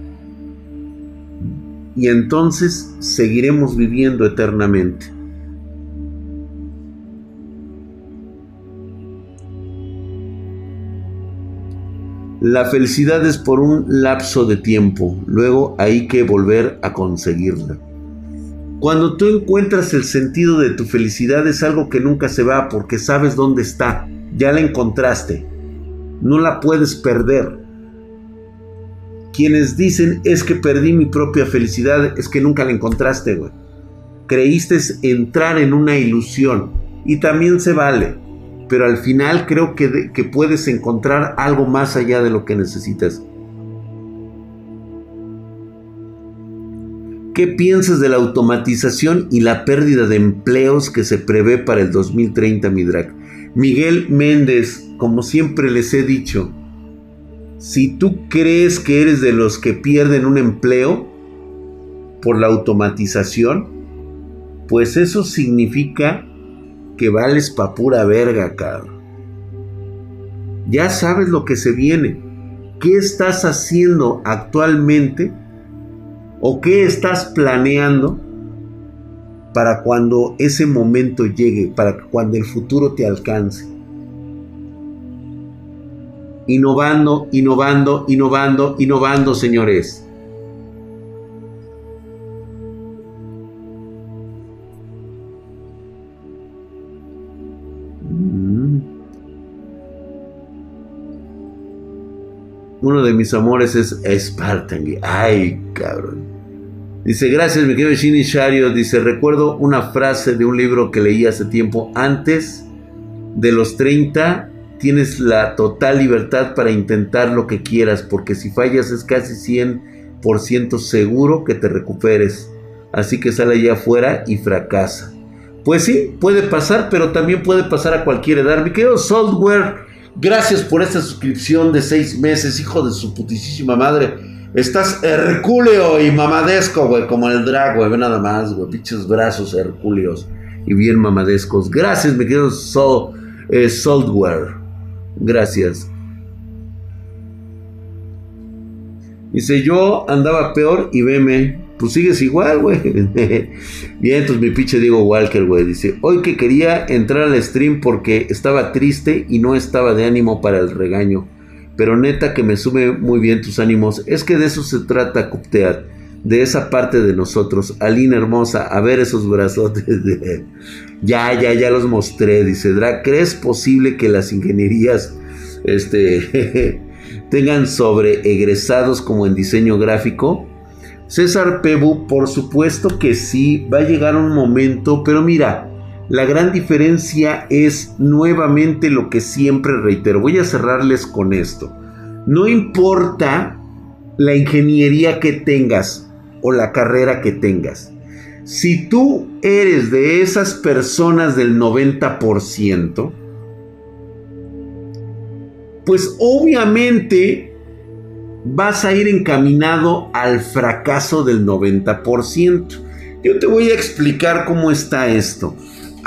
Y entonces seguiremos viviendo eternamente. La felicidad es por un lapso de tiempo, luego hay que volver a conseguirla. Cuando tú encuentras el sentido de tu felicidad es algo que nunca se va porque sabes dónde está, ya la encontraste, no la puedes perder. Quienes dicen es que perdí mi propia felicidad es que nunca la encontraste, güey. Creíste entrar en una ilusión y también se vale, pero al final creo que, que puedes encontrar algo más allá de lo que necesitas. ¿Qué piensas de la automatización y la pérdida de empleos que se prevé para el 2030, Midrak? Miguel Méndez, como siempre les he dicho, si tú crees que eres de los que pierden un empleo por la automatización, pues eso significa que vales pa' pura verga, cabrón. Ya sabes lo que se viene. ¿Qué estás haciendo actualmente? ¿O qué estás planeando para cuando ese momento llegue, para cuando el futuro te alcance? Innovando, innovando, innovando, innovando, señores. Uno de mis amores es Spartan. Ay, cabrón. Dice, gracias, mi querido Shini Shario. Dice, recuerdo una frase de un libro que leí hace tiempo. Antes de los 30, tienes la total libertad para intentar lo que quieras, porque si fallas es casi 100% seguro que te recuperes. Así que sale allá afuera y fracasa. Pues sí, puede pasar, pero también puede pasar a cualquier edad. Mi querido Software Gracias por esta suscripción de seis meses, hijo de su putísima madre. Estás hercúleo y mamadesco, güey, como el drag, güey. Ve nada más, güey. Pinches brazos hercúleos y bien mamadescos. Gracias, mi querido Sol, eh, Software. Gracias. Dice, yo andaba peor y veme pues sigues igual, güey. Bien, entonces mi pinche Diego Walker, güey, dice, hoy que quería entrar al stream porque estaba triste y no estaba de ánimo para el regaño. Pero neta que me sube muy bien tus ánimos. Es que de eso se trata, Cupteat. De esa parte de nosotros. Alina hermosa, a ver esos brazotes. ya, ya, ya los mostré. Dice, Drag, ¿crees posible que las ingenierías este, tengan sobre egresados como en diseño gráfico? César Pebu, por supuesto que sí, va a llegar un momento, pero mira, la gran diferencia es nuevamente lo que siempre reitero. Voy a cerrarles con esto. No importa la ingeniería que tengas o la carrera que tengas. Si tú eres de esas personas del 90%, pues obviamente vas a ir encaminado al fracaso del 90%. Yo te voy a explicar cómo está esto.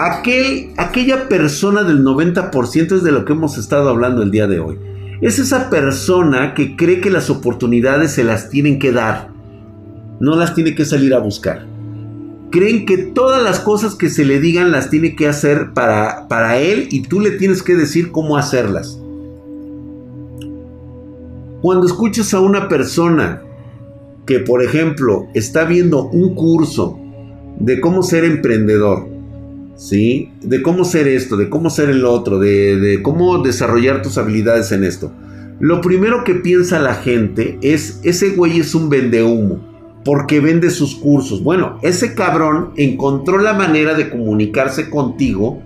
Aquel, aquella persona del 90% es de lo que hemos estado hablando el día de hoy. Es esa persona que cree que las oportunidades se las tienen que dar, no las tiene que salir a buscar. Creen que todas las cosas que se le digan las tiene que hacer para, para él y tú le tienes que decir cómo hacerlas. Cuando escuchas a una persona que, por ejemplo, está viendo un curso de cómo ser emprendedor, ¿sí? De cómo ser esto, de cómo ser el otro, de, cómo desarrollar tus habilidades en esto. Lo primero que piensa la gente es, ese güey es un vendehumo, porque vende sus cursos. Bueno, ese cabrón encontró la manera de comunicarse contigo,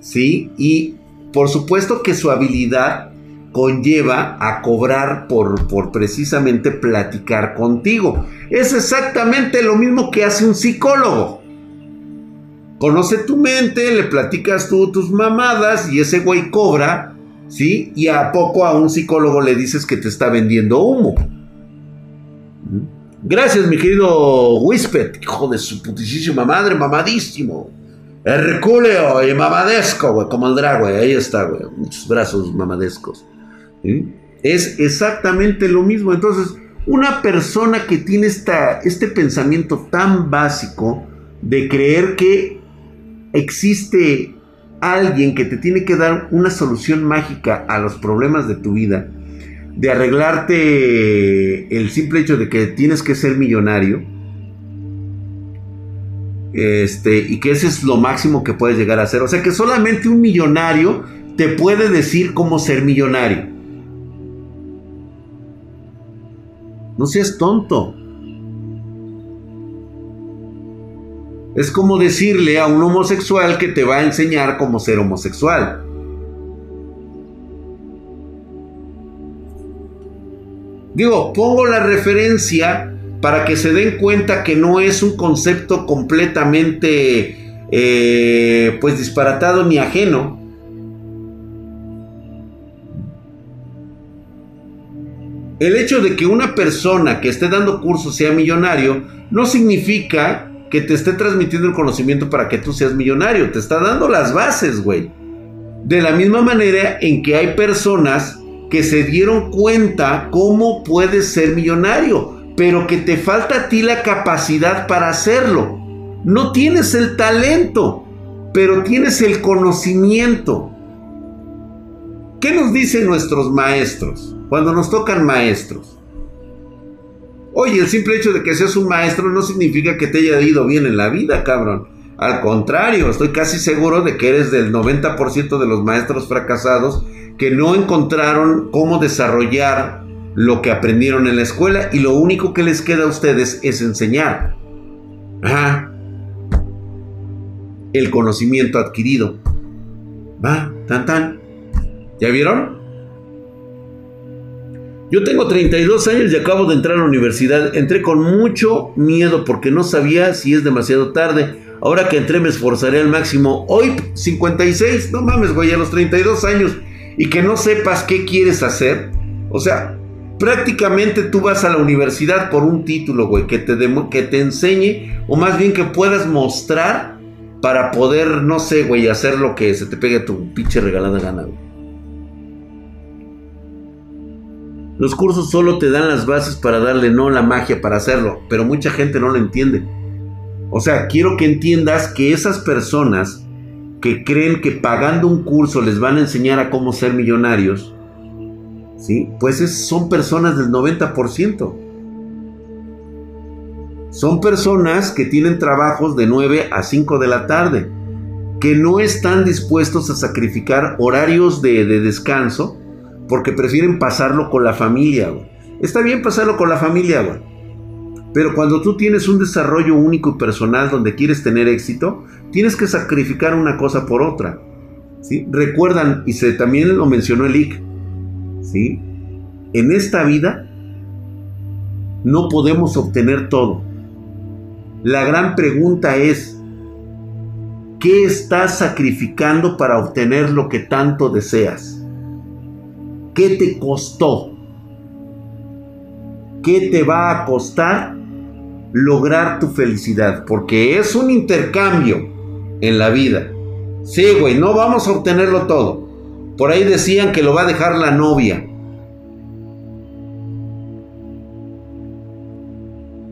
¿sí? Y por supuesto que su habilidad conlleva a cobrar por, por precisamente platicar contigo. Es exactamente lo mismo que hace un psicólogo. Conoce tu mente, le platicas tú tus mamadas y ese güey cobra, ¿sí? Y a poco a un psicólogo le dices que te está vendiendo humo. ¿Mm? Gracias, mi querido Whisper, hijo de su putísima madre, mamadísimo. Herculeo y mamadesco, güey, como el drag, güey. Ahí está, güey. Muchos brazos mamadescos. Es exactamente lo mismo. Entonces, una persona que tiene esta, este pensamiento tan básico de creer que existe alguien que te tiene que dar una solución mágica a los problemas de tu vida, de arreglarte el simple hecho de que tienes que ser millonario, este, y que ese es lo máximo que puedes llegar a ser. O sea que solamente un millonario te puede decir cómo ser millonario. No seas tonto. Es como decirle a un homosexual que te va a enseñar cómo ser homosexual. Digo, pongo la referencia para que se den cuenta que no es un concepto completamente eh, pues disparatado ni ajeno. El hecho de que una persona que esté dando cursos sea millonario no significa que te esté transmitiendo el conocimiento para que tú seas millonario. Te está dando las bases, güey. De la misma manera en que hay personas que se dieron cuenta cómo puedes ser millonario, pero que te falta a ti la capacidad para hacerlo. No tienes el talento, pero tienes el conocimiento. ¿Qué nos dicen nuestros maestros cuando nos tocan maestros? Oye, el simple hecho de que seas un maestro no significa que te haya ido bien en la vida, cabrón. Al contrario, estoy casi seguro de que eres del 90% de los maestros fracasados que no encontraron cómo desarrollar lo que aprendieron en la escuela y lo único que les queda a ustedes es enseñar. Ajá. El conocimiento adquirido. Va, tan tan. ¿Ya vieron? Yo tengo 32 años y acabo de entrar a la universidad. Entré con mucho miedo porque no sabía si es demasiado tarde. Ahora que entré me esforzaré al máximo. Hoy 56, no mames, güey, a los 32 años. Y que no sepas qué quieres hacer. O sea, prácticamente tú vas a la universidad por un título, güey, que te, que te enseñe, o más bien que puedas mostrar para poder, no sé, güey, hacer lo que se te pegue a tu pinche regalada gana, güey. Los cursos solo te dan las bases para darle no la magia para hacerlo, pero mucha gente no lo entiende. O sea, quiero que entiendas que esas personas que creen que pagando un curso les van a enseñar a cómo ser millonarios, ¿sí? Pues son personas del 90%. Son personas que tienen trabajos de 9 a 5 de la tarde, que no están dispuestos a sacrificar horarios de, de descanso porque prefieren pasarlo con la familia, Está bien pasarlo con la familia, güey. Pero cuando tú tienes un desarrollo único y personal donde quieres tener éxito, tienes que sacrificar una cosa por otra. Recuerdan, y se, también lo mencionó el IC, ¿sí? en esta vida no podemos obtener todo. La gran pregunta es, ¿qué estás sacrificando para obtener lo que tanto deseas? ¿Qué te costó? ¿Qué te va a costar lograr tu felicidad? Porque es un intercambio en la vida. Sí, güey, no vamos a obtenerlo todo. Por ahí decían que lo va a dejar la novia.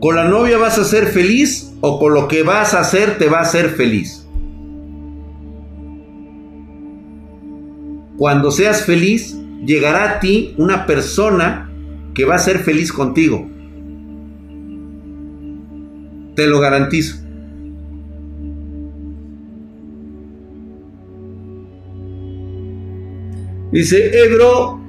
¿Con la novia vas a ser feliz o con lo que vas a hacer te va a hacer feliz? Cuando seas feliz, llegará a ti una persona que va a ser feliz contigo. Te lo garantizo. Dice, Ebro,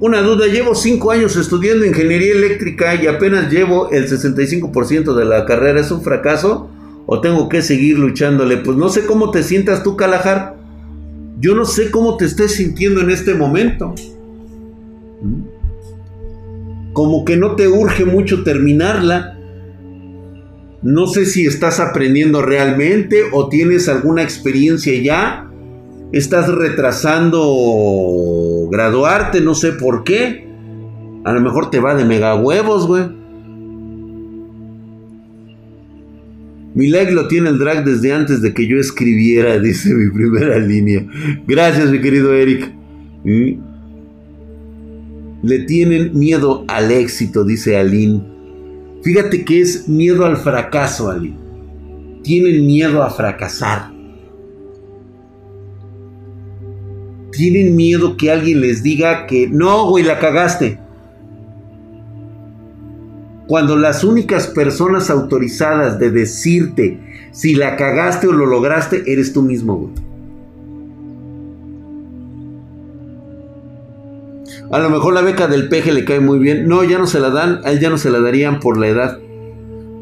una duda, llevo cinco años estudiando ingeniería eléctrica y apenas llevo el 65% de la carrera. ¿Es un fracaso o tengo que seguir luchándole? Pues no sé cómo te sientas tú, Calajar. Yo no sé cómo te estés sintiendo en este momento. Como que no te urge mucho terminarla. No sé si estás aprendiendo realmente o tienes alguna experiencia ya. Estás retrasando graduarte, no sé por qué. A lo mejor te va de mega huevos, güey. Mi like lo tiene el drag desde antes de que yo escribiera, dice mi primera línea. Gracias, mi querido Eric. ¿Mm? Le tienen miedo al éxito, dice Aline. Fíjate que es miedo al fracaso, Aline. Tienen miedo a fracasar. Tienen miedo que alguien les diga que no, güey, la cagaste. Cuando las únicas personas autorizadas de decirte si la cagaste o lo lograste, eres tú mismo, güey. A lo mejor la beca del peje le cae muy bien. No, ya no se la dan, a él ya no se la darían por la edad.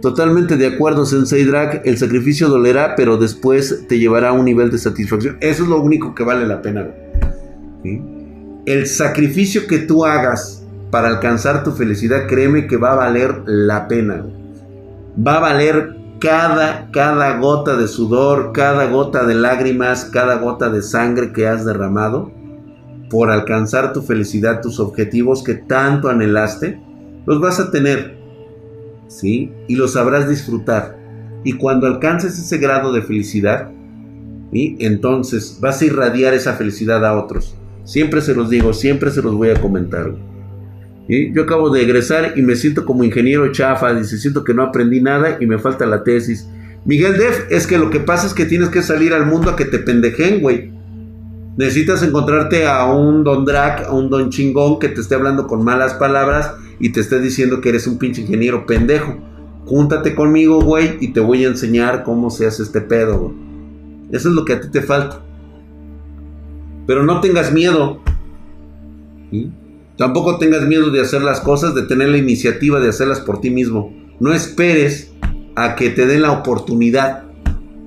Totalmente de acuerdo, Sensei Drag. El sacrificio dolerá, pero después te llevará a un nivel de satisfacción. Eso es lo único que vale la pena. El sacrificio que tú hagas para alcanzar tu felicidad, créeme que va a valer la pena. Va a valer cada, cada gota de sudor, cada gota de lágrimas, cada gota de sangre que has derramado por alcanzar tu felicidad, tus objetivos que tanto anhelaste, los vas a tener, ¿sí? Y los sabrás disfrutar. Y cuando alcances ese grado de felicidad, ¿sí? entonces vas a irradiar esa felicidad a otros. Siempre se los digo, siempre se los voy a comentar. Yo acabo de egresar y me siento como ingeniero chafa, dice, siento que no aprendí nada y me falta la tesis. Miguel Def, es que lo que pasa es que tienes que salir al mundo a que te pendejen, güey. Necesitas encontrarte a un don Drac, a un don chingón que te esté hablando con malas palabras y te esté diciendo que eres un pinche ingeniero pendejo. Júntate conmigo, güey, y te voy a enseñar cómo se hace este pedo, güey. Eso es lo que a ti te falta. Pero no tengas miedo. Tampoco tengas miedo de hacer las cosas, de tener la iniciativa de hacerlas por ti mismo. No esperes a que te den la oportunidad.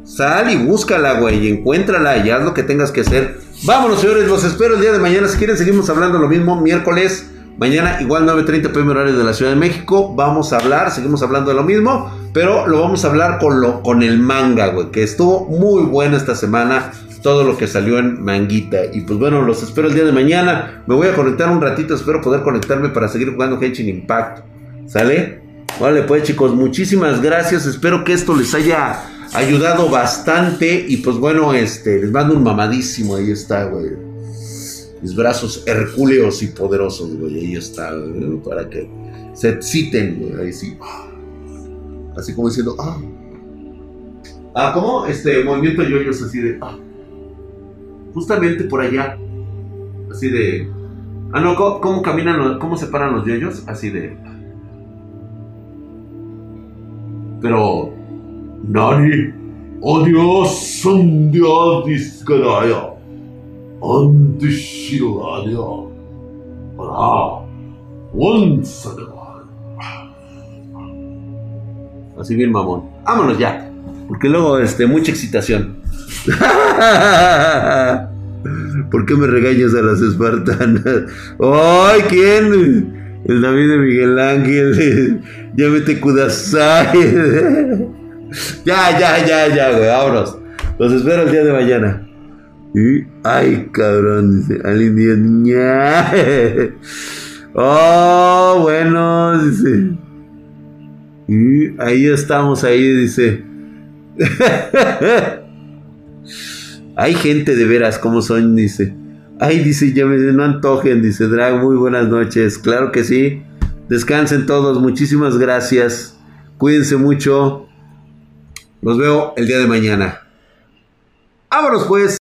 Sal y búscala, güey, y encuéntrala y haz lo que tengas que hacer. Vámonos, señores, los espero el día de mañana. Si quieren, seguimos hablando lo mismo. Miércoles, mañana, igual 9.30 pm horario de la Ciudad de México. Vamos a hablar, seguimos hablando de lo mismo, pero lo vamos a hablar con, lo, con el manga, güey, que estuvo muy bueno esta semana todo lo que salió en Manguita. Y pues bueno, los espero el día de mañana. Me voy a conectar un ratito, espero poder conectarme para seguir jugando Henshin Impact. ¿Sale? Vale, pues chicos, muchísimas gracias. Espero que esto les haya ayudado bastante. Y pues bueno, este, les mando un mamadísimo. Ahí está, güey. Mis brazos hercúleos y poderosos, güey. Ahí está, para que se exciten, güey. Ahí sí. Así como diciendo, ah. Ah, ¿cómo? Este movimiento yoyos así de, ah. Justamente por allá. Así de. Ah, no, ¿cómo, caminan, cómo se paran los yoyos? Así de. Pero. Nani. Oh Dios, un Dios discaraya. Antishiraya. Para. Así bien, mamón. Vámonos ya. Porque luego, este, mucha excitación. ¿Por qué me regañas a las espartanas? ¡Ay, quién! El David de Miguel Ángel. Ya te kudasai. Ya, ya, ya, ya, güey. Vámonos. Los espero el día de mañana. Ay, cabrón, dice. Al Oh, bueno, dice. Y ahí estamos, ahí, dice. Hay gente de veras como son, dice. Ay, dice, ya me no antojen, dice Drag, muy buenas noches. Claro que sí. Descansen todos, muchísimas gracias. Cuídense mucho. Los veo el día de mañana. Vámonos pues.